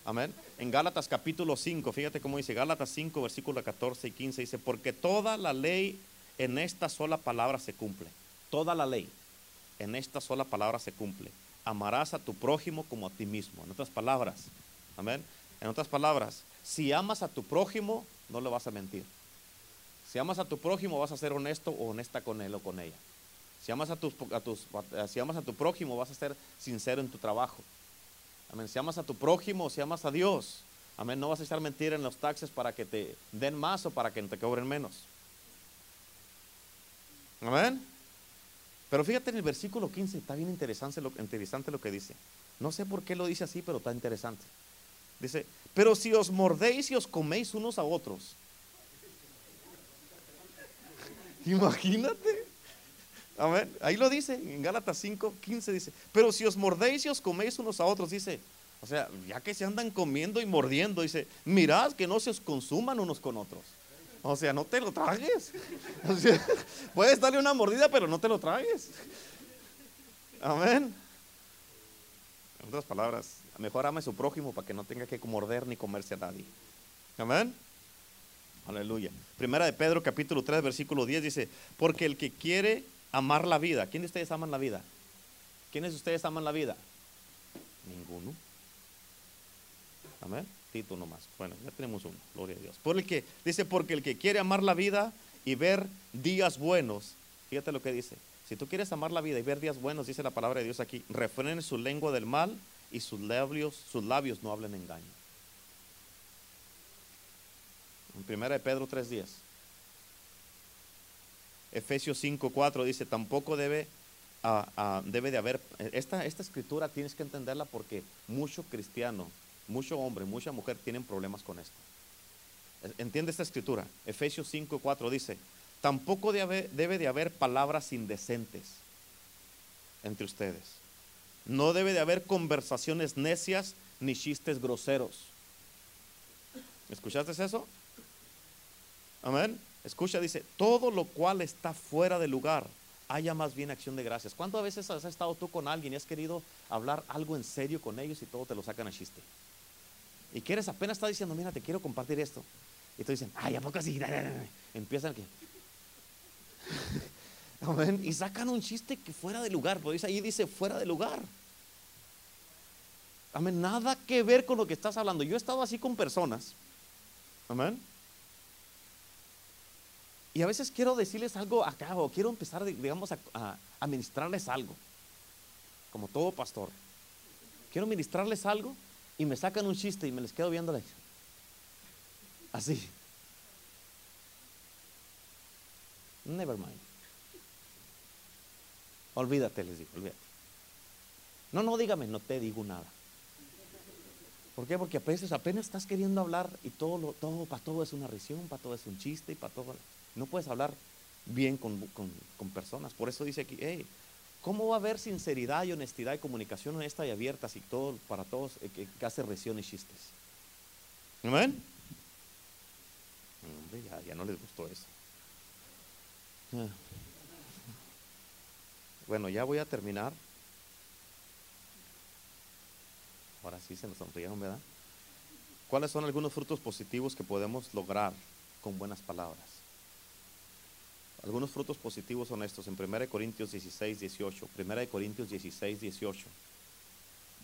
Amén. En Gálatas capítulo 5, fíjate cómo dice Gálatas 5, versículo 14 y 15, dice, porque toda la ley en esta sola palabra se cumple. Toda la ley en esta sola palabra se cumple. Amarás a tu prójimo como a ti mismo. En otras palabras, amén. En otras palabras, si amas a tu prójimo, no le vas a mentir. Si amas a tu prójimo, vas a ser honesto o honesta con él o con ella. Si amas a, tus, si amas a tu prójimo, vas a ser sincero en tu trabajo. Amén. Si amas a tu prójimo, si amas a Dios, amén, no vas a echar mentir en los taxes para que te den más o para que te cobren menos. Amén. Pero fíjate en el versículo 15, está bien interesante lo, interesante lo que dice. No sé por qué lo dice así, pero está interesante. Dice, pero si os mordéis y os coméis unos a otros. *laughs* Imagínate. Amén. Ahí lo dice, en Gálatas 5, 15 dice, pero si os mordéis y os coméis unos a otros, dice, o sea, ya que se andan comiendo y mordiendo, dice, mirad que no se os consuman unos con otros. O sea, no te lo tragues. *laughs* puedes darle una mordida, pero no te lo tragues. Amén. En otras palabras, mejor ame a su prójimo para que no tenga que morder ni comerse a nadie. Amén. Aleluya. Primera de Pedro capítulo 3 versículo 10 dice, porque el que quiere amar la vida, ¿quién de ustedes aman la vida? ¿Quiénes de ustedes aman la vida? Ninguno. Amén. Tito nomás. Bueno, ya tenemos uno. Gloria a Dios. Por el que dice, porque el que quiere amar la vida y ver días buenos, fíjate lo que dice. Si tú quieres amar la vida y ver días buenos, dice la palabra de Dios aquí, refrene su lengua del mal y sus labios, sus labios no hablen engaño. En primera de Pedro 3.10. Efesios 5.4 dice, tampoco debe, debe de haber, esta, esta escritura tienes que entenderla porque mucho cristiano, mucho hombre, mucha mujer tienen problemas con esto. Entiende esta escritura. Efesios 5.4 dice, tampoco debe, debe de haber palabras indecentes entre ustedes. No debe de haber conversaciones necias ni chistes groseros. ¿Escuchaste eso? Amén. Escucha, dice, todo lo cual está fuera de lugar, haya más bien acción de gracias. ¿Cuántas veces has estado tú con alguien y has querido hablar algo en serio con ellos y todo te lo sacan a chiste? Y quieres apenas está diciendo, mira, te quiero compartir esto. Y te dicen, ay, ¿a poco así? *laughs* Empiezan que... *laughs* Amén. Y sacan un chiste que fuera de lugar. Porque ahí dice fuera de lugar. Amén. Nada que ver con lo que estás hablando. Yo he estado así con personas. Amén. Y a veces quiero decirles algo acá o quiero empezar, digamos, a, a, ministrarles algo. Como todo pastor. Quiero ministrarles algo y me sacan un chiste y me les quedo viéndole. Así. Never mind. Olvídate, les digo, olvídate. No, no, dígame, no te digo nada. ¿Por qué? Porque a veces apenas estás queriendo hablar y todo, lo, todo para todo es una risión, para todo es un chiste y para todo. No puedes hablar bien con, personas. Por eso dice aquí, hey, ¿cómo va a haber sinceridad y honestidad y comunicación honesta y abierta si todo para todos eh, que, hace risión y chistes? ¿Amén? Hombre, ya, ya no les gustó eso. Ah. Bueno, ya voy a terminar. Ahora sí se nos sonrieron, ¿verdad? ¿Cuáles son algunos frutos positivos que podemos lograr con buenas palabras? Algunos frutos positivos son estos en 1 Corintios 16, 18. 1 Corintios 16, 18.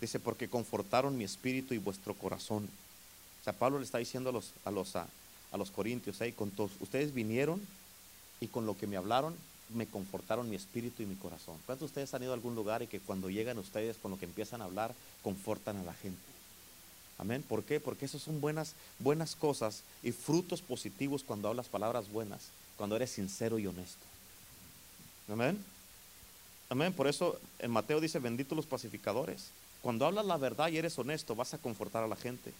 Dice, porque confortaron mi espíritu y vuestro corazón. O sea, Pablo le está diciendo a los, a los, a, los corintios, con todos, ustedes vinieron y con lo que me hablaron me confortaron mi espíritu y mi corazón. ¿Cuántos de ustedes han ido a algún lugar y que cuando llegan ustedes con lo que empiezan a hablar, confortan a la gente? Amén. ¿Por qué? Porque esas son buenas, buenas cosas y frutos positivos cuando hablas palabras buenas, cuando eres sincero y honesto. Amén. Amén. Por eso en Mateo dice, bendito los pacificadores. Cuando hablas la verdad y eres honesto, vas a confortar a la gente.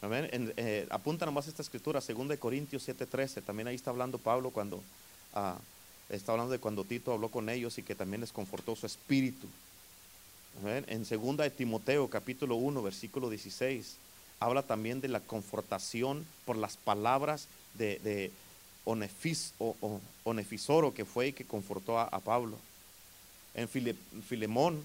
Amén. Eh, apunta nomás esta escritura, 2 Corintios 7:13. También ahí está hablando Pablo cuando ah, está hablando de cuando Tito habló con ellos y que también les confortó su espíritu. Amén. En 2 de Timoteo, capítulo 1, versículo 16, habla también de la confortación por las palabras de Onefis, o, Onefisoro, que fue y que confortó a, Pablo. En Filemón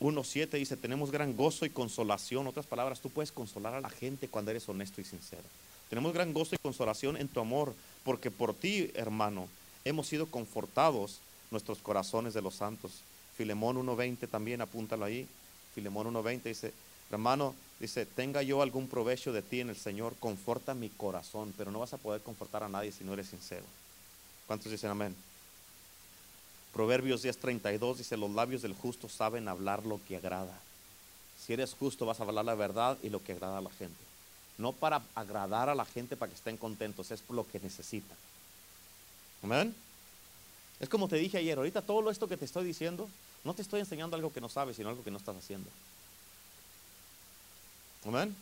1.7 dice, tenemos gran gozo y consolación. Otras palabras, tú puedes consolar a la gente cuando eres honesto y sincero. Tenemos gran gozo y consolación en tu amor, porque por ti, hermano, hemos sido confortados nuestros corazones de los santos. Filemón 1.20 también, apúntalo ahí. Filemón 1.20 dice, hermano, dice, tenga yo algún provecho de ti en el Señor, conforta mi corazón, pero no vas a poder confortar a nadie si no eres sincero. ¿Cuántos dicen amén? Proverbios 10:32 dice, los labios del justo saben hablar lo que agrada. Si eres justo vas a hablar la verdad y lo que agrada a la gente. No para agradar a la gente para que estén contentos, es por lo que necesitan. Amén. Es como te dije ayer, ahorita todo esto que te estoy diciendo, no te estoy enseñando algo que no sabes, sino algo que no estás haciendo. Amén.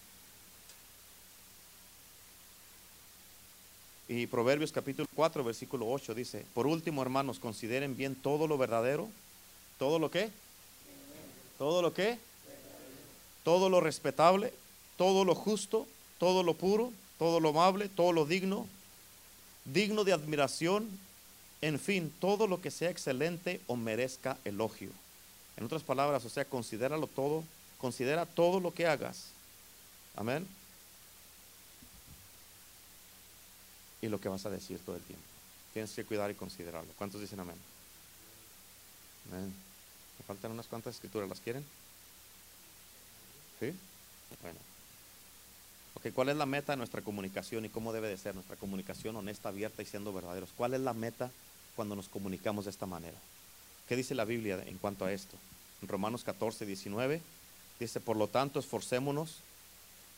Y Proverbios capítulo 4, versículo 8 dice, por último, hermanos, consideren bien todo lo verdadero, todo lo que, todo lo que, todo lo respetable, todo lo justo, todo lo puro, todo lo amable, todo lo digno, digno de admiración, en fin, todo lo que sea excelente o merezca elogio. En otras palabras, o sea, considéralo todo, considera todo lo que hagas. Amén. y lo que vas a decir todo el tiempo. Tienes que cuidar y considerarlo. ¿Cuántos dicen amén? Amén. Me faltan unas cuantas escrituras, ¿las quieren? ¿Sí? Bueno. Ok, ¿cuál es la meta de nuestra comunicación y cómo debe de ser nuestra comunicación honesta, abierta y siendo verdaderos? ¿Cuál es la meta cuando nos comunicamos de esta manera? ¿Qué dice la Biblia en cuanto a esto? En Romanos 14, 19 dice, por lo tanto, esforcémonos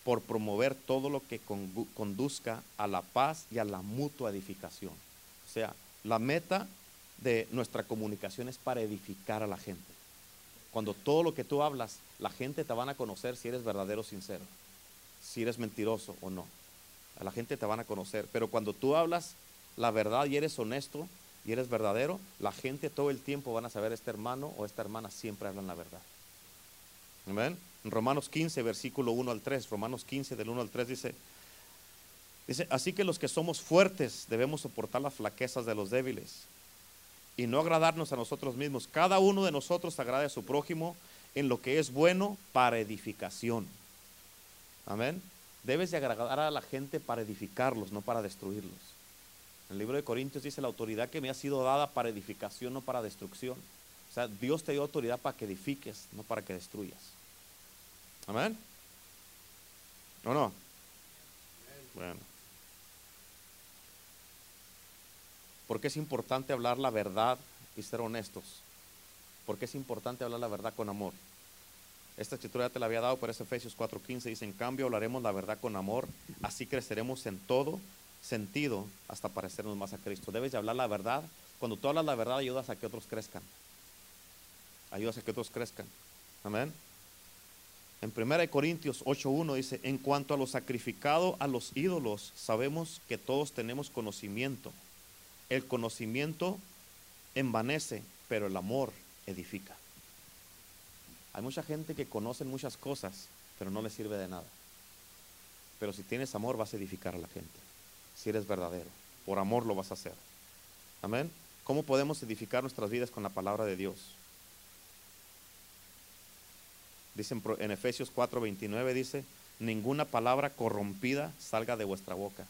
por promover todo lo que conduzca a la paz y a la mutua edificación. O sea, la meta de nuestra comunicación es para edificar a la gente. Cuando todo lo que tú hablas, la gente te van a conocer si eres verdadero o sincero, si eres mentiroso o no. A la gente te van a conocer. Pero cuando tú hablas la verdad y eres honesto y eres verdadero, la gente todo el tiempo van a saber este hermano o esta hermana siempre hablan la verdad. Amén. Romanos 15, versículo 1 al 3, Romanos 15 del 1 al 3 dice, dice, así que los que somos fuertes debemos soportar las flaquezas de los débiles y no agradarnos a nosotros mismos. Cada uno de nosotros agrade a su prójimo en lo que es bueno para edificación. Amén. Debes de agradar a la gente para edificarlos, no para destruirlos. El libro de Corintios dice la autoridad que me ha sido dada para edificación, no para destrucción. O sea, Dios te dio autoridad para que edifiques, no para que destruyas. Amén. ¿O no? Bueno. Porque es importante hablar la verdad y ser honestos. Porque es importante hablar la verdad con amor. Esta escritura te la había dado, por eso Efesios 4:15 dice, en cambio hablaremos la verdad con amor, así creceremos en todo sentido hasta parecernos más a Cristo. Debes de hablar la verdad. Cuando tú hablas la verdad ayudas a que otros crezcan. Ayudas a que otros crezcan. Amén. En 1 Corintios 8:1 dice, en cuanto a lo sacrificado a los ídolos, sabemos que todos tenemos conocimiento. El conocimiento envanece, pero el amor edifica. Hay mucha gente que conoce muchas cosas, pero no le sirve de nada. Pero si tienes amor vas a edificar a la gente. Si eres verdadero, por amor lo vas a hacer. Amén. ¿Cómo podemos edificar nuestras vidas con la palabra de Dios? Dicen en Efesios 4:29 dice, ninguna palabra corrompida salga de vuestra boca.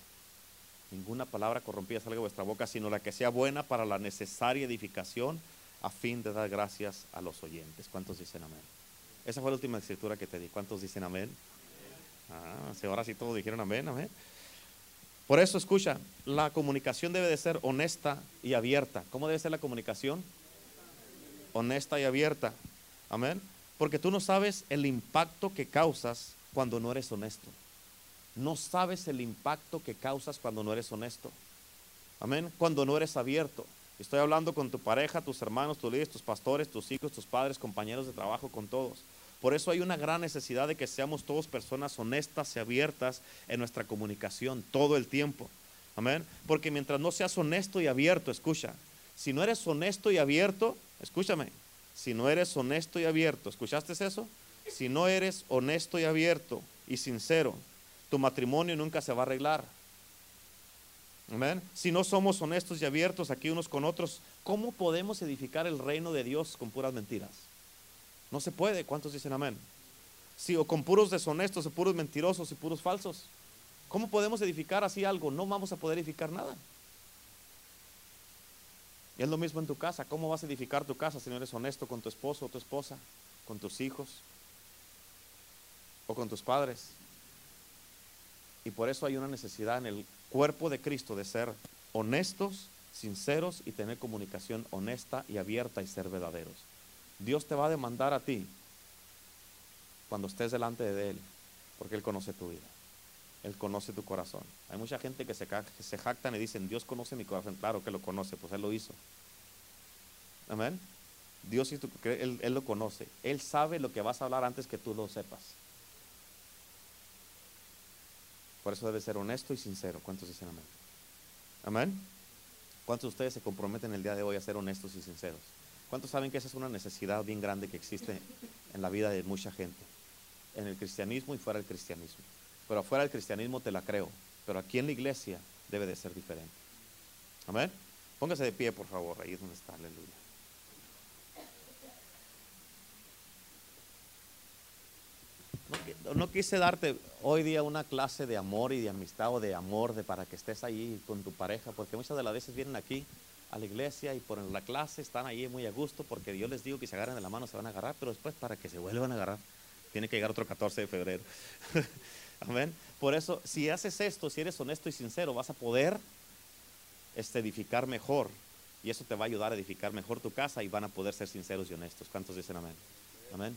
Ninguna palabra corrompida salga de vuestra boca, sino la que sea buena para la necesaria edificación a fin de dar gracias a los oyentes. ¿Cuántos dicen amén? Esa fue la última escritura que te di. ¿Cuántos dicen amén? Ah, ahora sí todos dijeron amén, amén. Por eso escucha, la comunicación debe de ser honesta y abierta. ¿Cómo debe ser la comunicación? Honesta y abierta. Amén. Porque tú no sabes el impacto que causas cuando no eres honesto. No sabes el impacto que causas cuando no eres honesto. Amén. Cuando no eres abierto. Estoy hablando con tu pareja, tus hermanos, tus líderes, tus pastores, tus hijos, tus padres, compañeros de trabajo, con todos. Por eso hay una gran necesidad de que seamos todos personas honestas y abiertas en nuestra comunicación todo el tiempo. Amén. Porque mientras no seas honesto y abierto, escucha, si no eres honesto y abierto, escúchame, si no eres honesto y abierto, ¿escuchaste eso? Si no eres honesto y abierto y sincero, tu matrimonio nunca se va a arreglar. Amén. Si no somos honestos y abiertos aquí unos con otros, ¿cómo podemos edificar el reino de Dios con puras mentiras? No se puede. ¿Cuántos dicen amén? Si o con puros deshonestos, o puros mentirosos y puros falsos. ¿Cómo podemos edificar así algo? No vamos a poder edificar nada. Y es lo mismo en tu casa. ¿Cómo vas a edificar tu casa si no eres honesto con tu esposo o tu esposa, con tus hijos o con tus padres? Y por eso hay una necesidad en el cuerpo de Cristo de ser honestos, sinceros y tener comunicación honesta y abierta y ser verdaderos. Dios te va a demandar a ti cuando estés delante de Él, porque Él conoce tu vida. Él conoce tu corazón. Hay mucha gente que se, se jactan y dicen, Dios conoce mi corazón. Claro que lo conoce, pues Él lo hizo. Amén. Dios él, él lo conoce. Él sabe lo que vas a hablar antes que tú lo sepas. Por eso debe ser honesto y sincero. ¿Cuántos dicen amén? Amén. ¿Cuántos de ustedes se comprometen el día de hoy a ser honestos y sinceros? ¿Cuántos saben que esa es una necesidad bien grande que existe en la vida de mucha gente? En el cristianismo y fuera del cristianismo. Pero afuera del cristianismo te la creo. Pero aquí en la iglesia debe de ser diferente. Amén. Póngase de pie, por favor, ahí es donde está. Aleluya. No, quise darte hoy día una clase de amor y de amistad o de amor de para que estés ahí con tu pareja, porque muchas de las veces vienen aquí a la iglesia y por la clase están ahí muy a gusto, porque yo les digo que se agarren de la mano se van a agarrar, pero después para que se vuelvan a agarrar, tiene que llegar otro 14 de febrero. *laughs* Amén. Por eso, si haces esto, si eres honesto y sincero, vas a poder este, edificar mejor. Y eso te va a ayudar a edificar mejor tu casa y van a poder ser sinceros y honestos. ¿Cuántos dicen amén? Amén.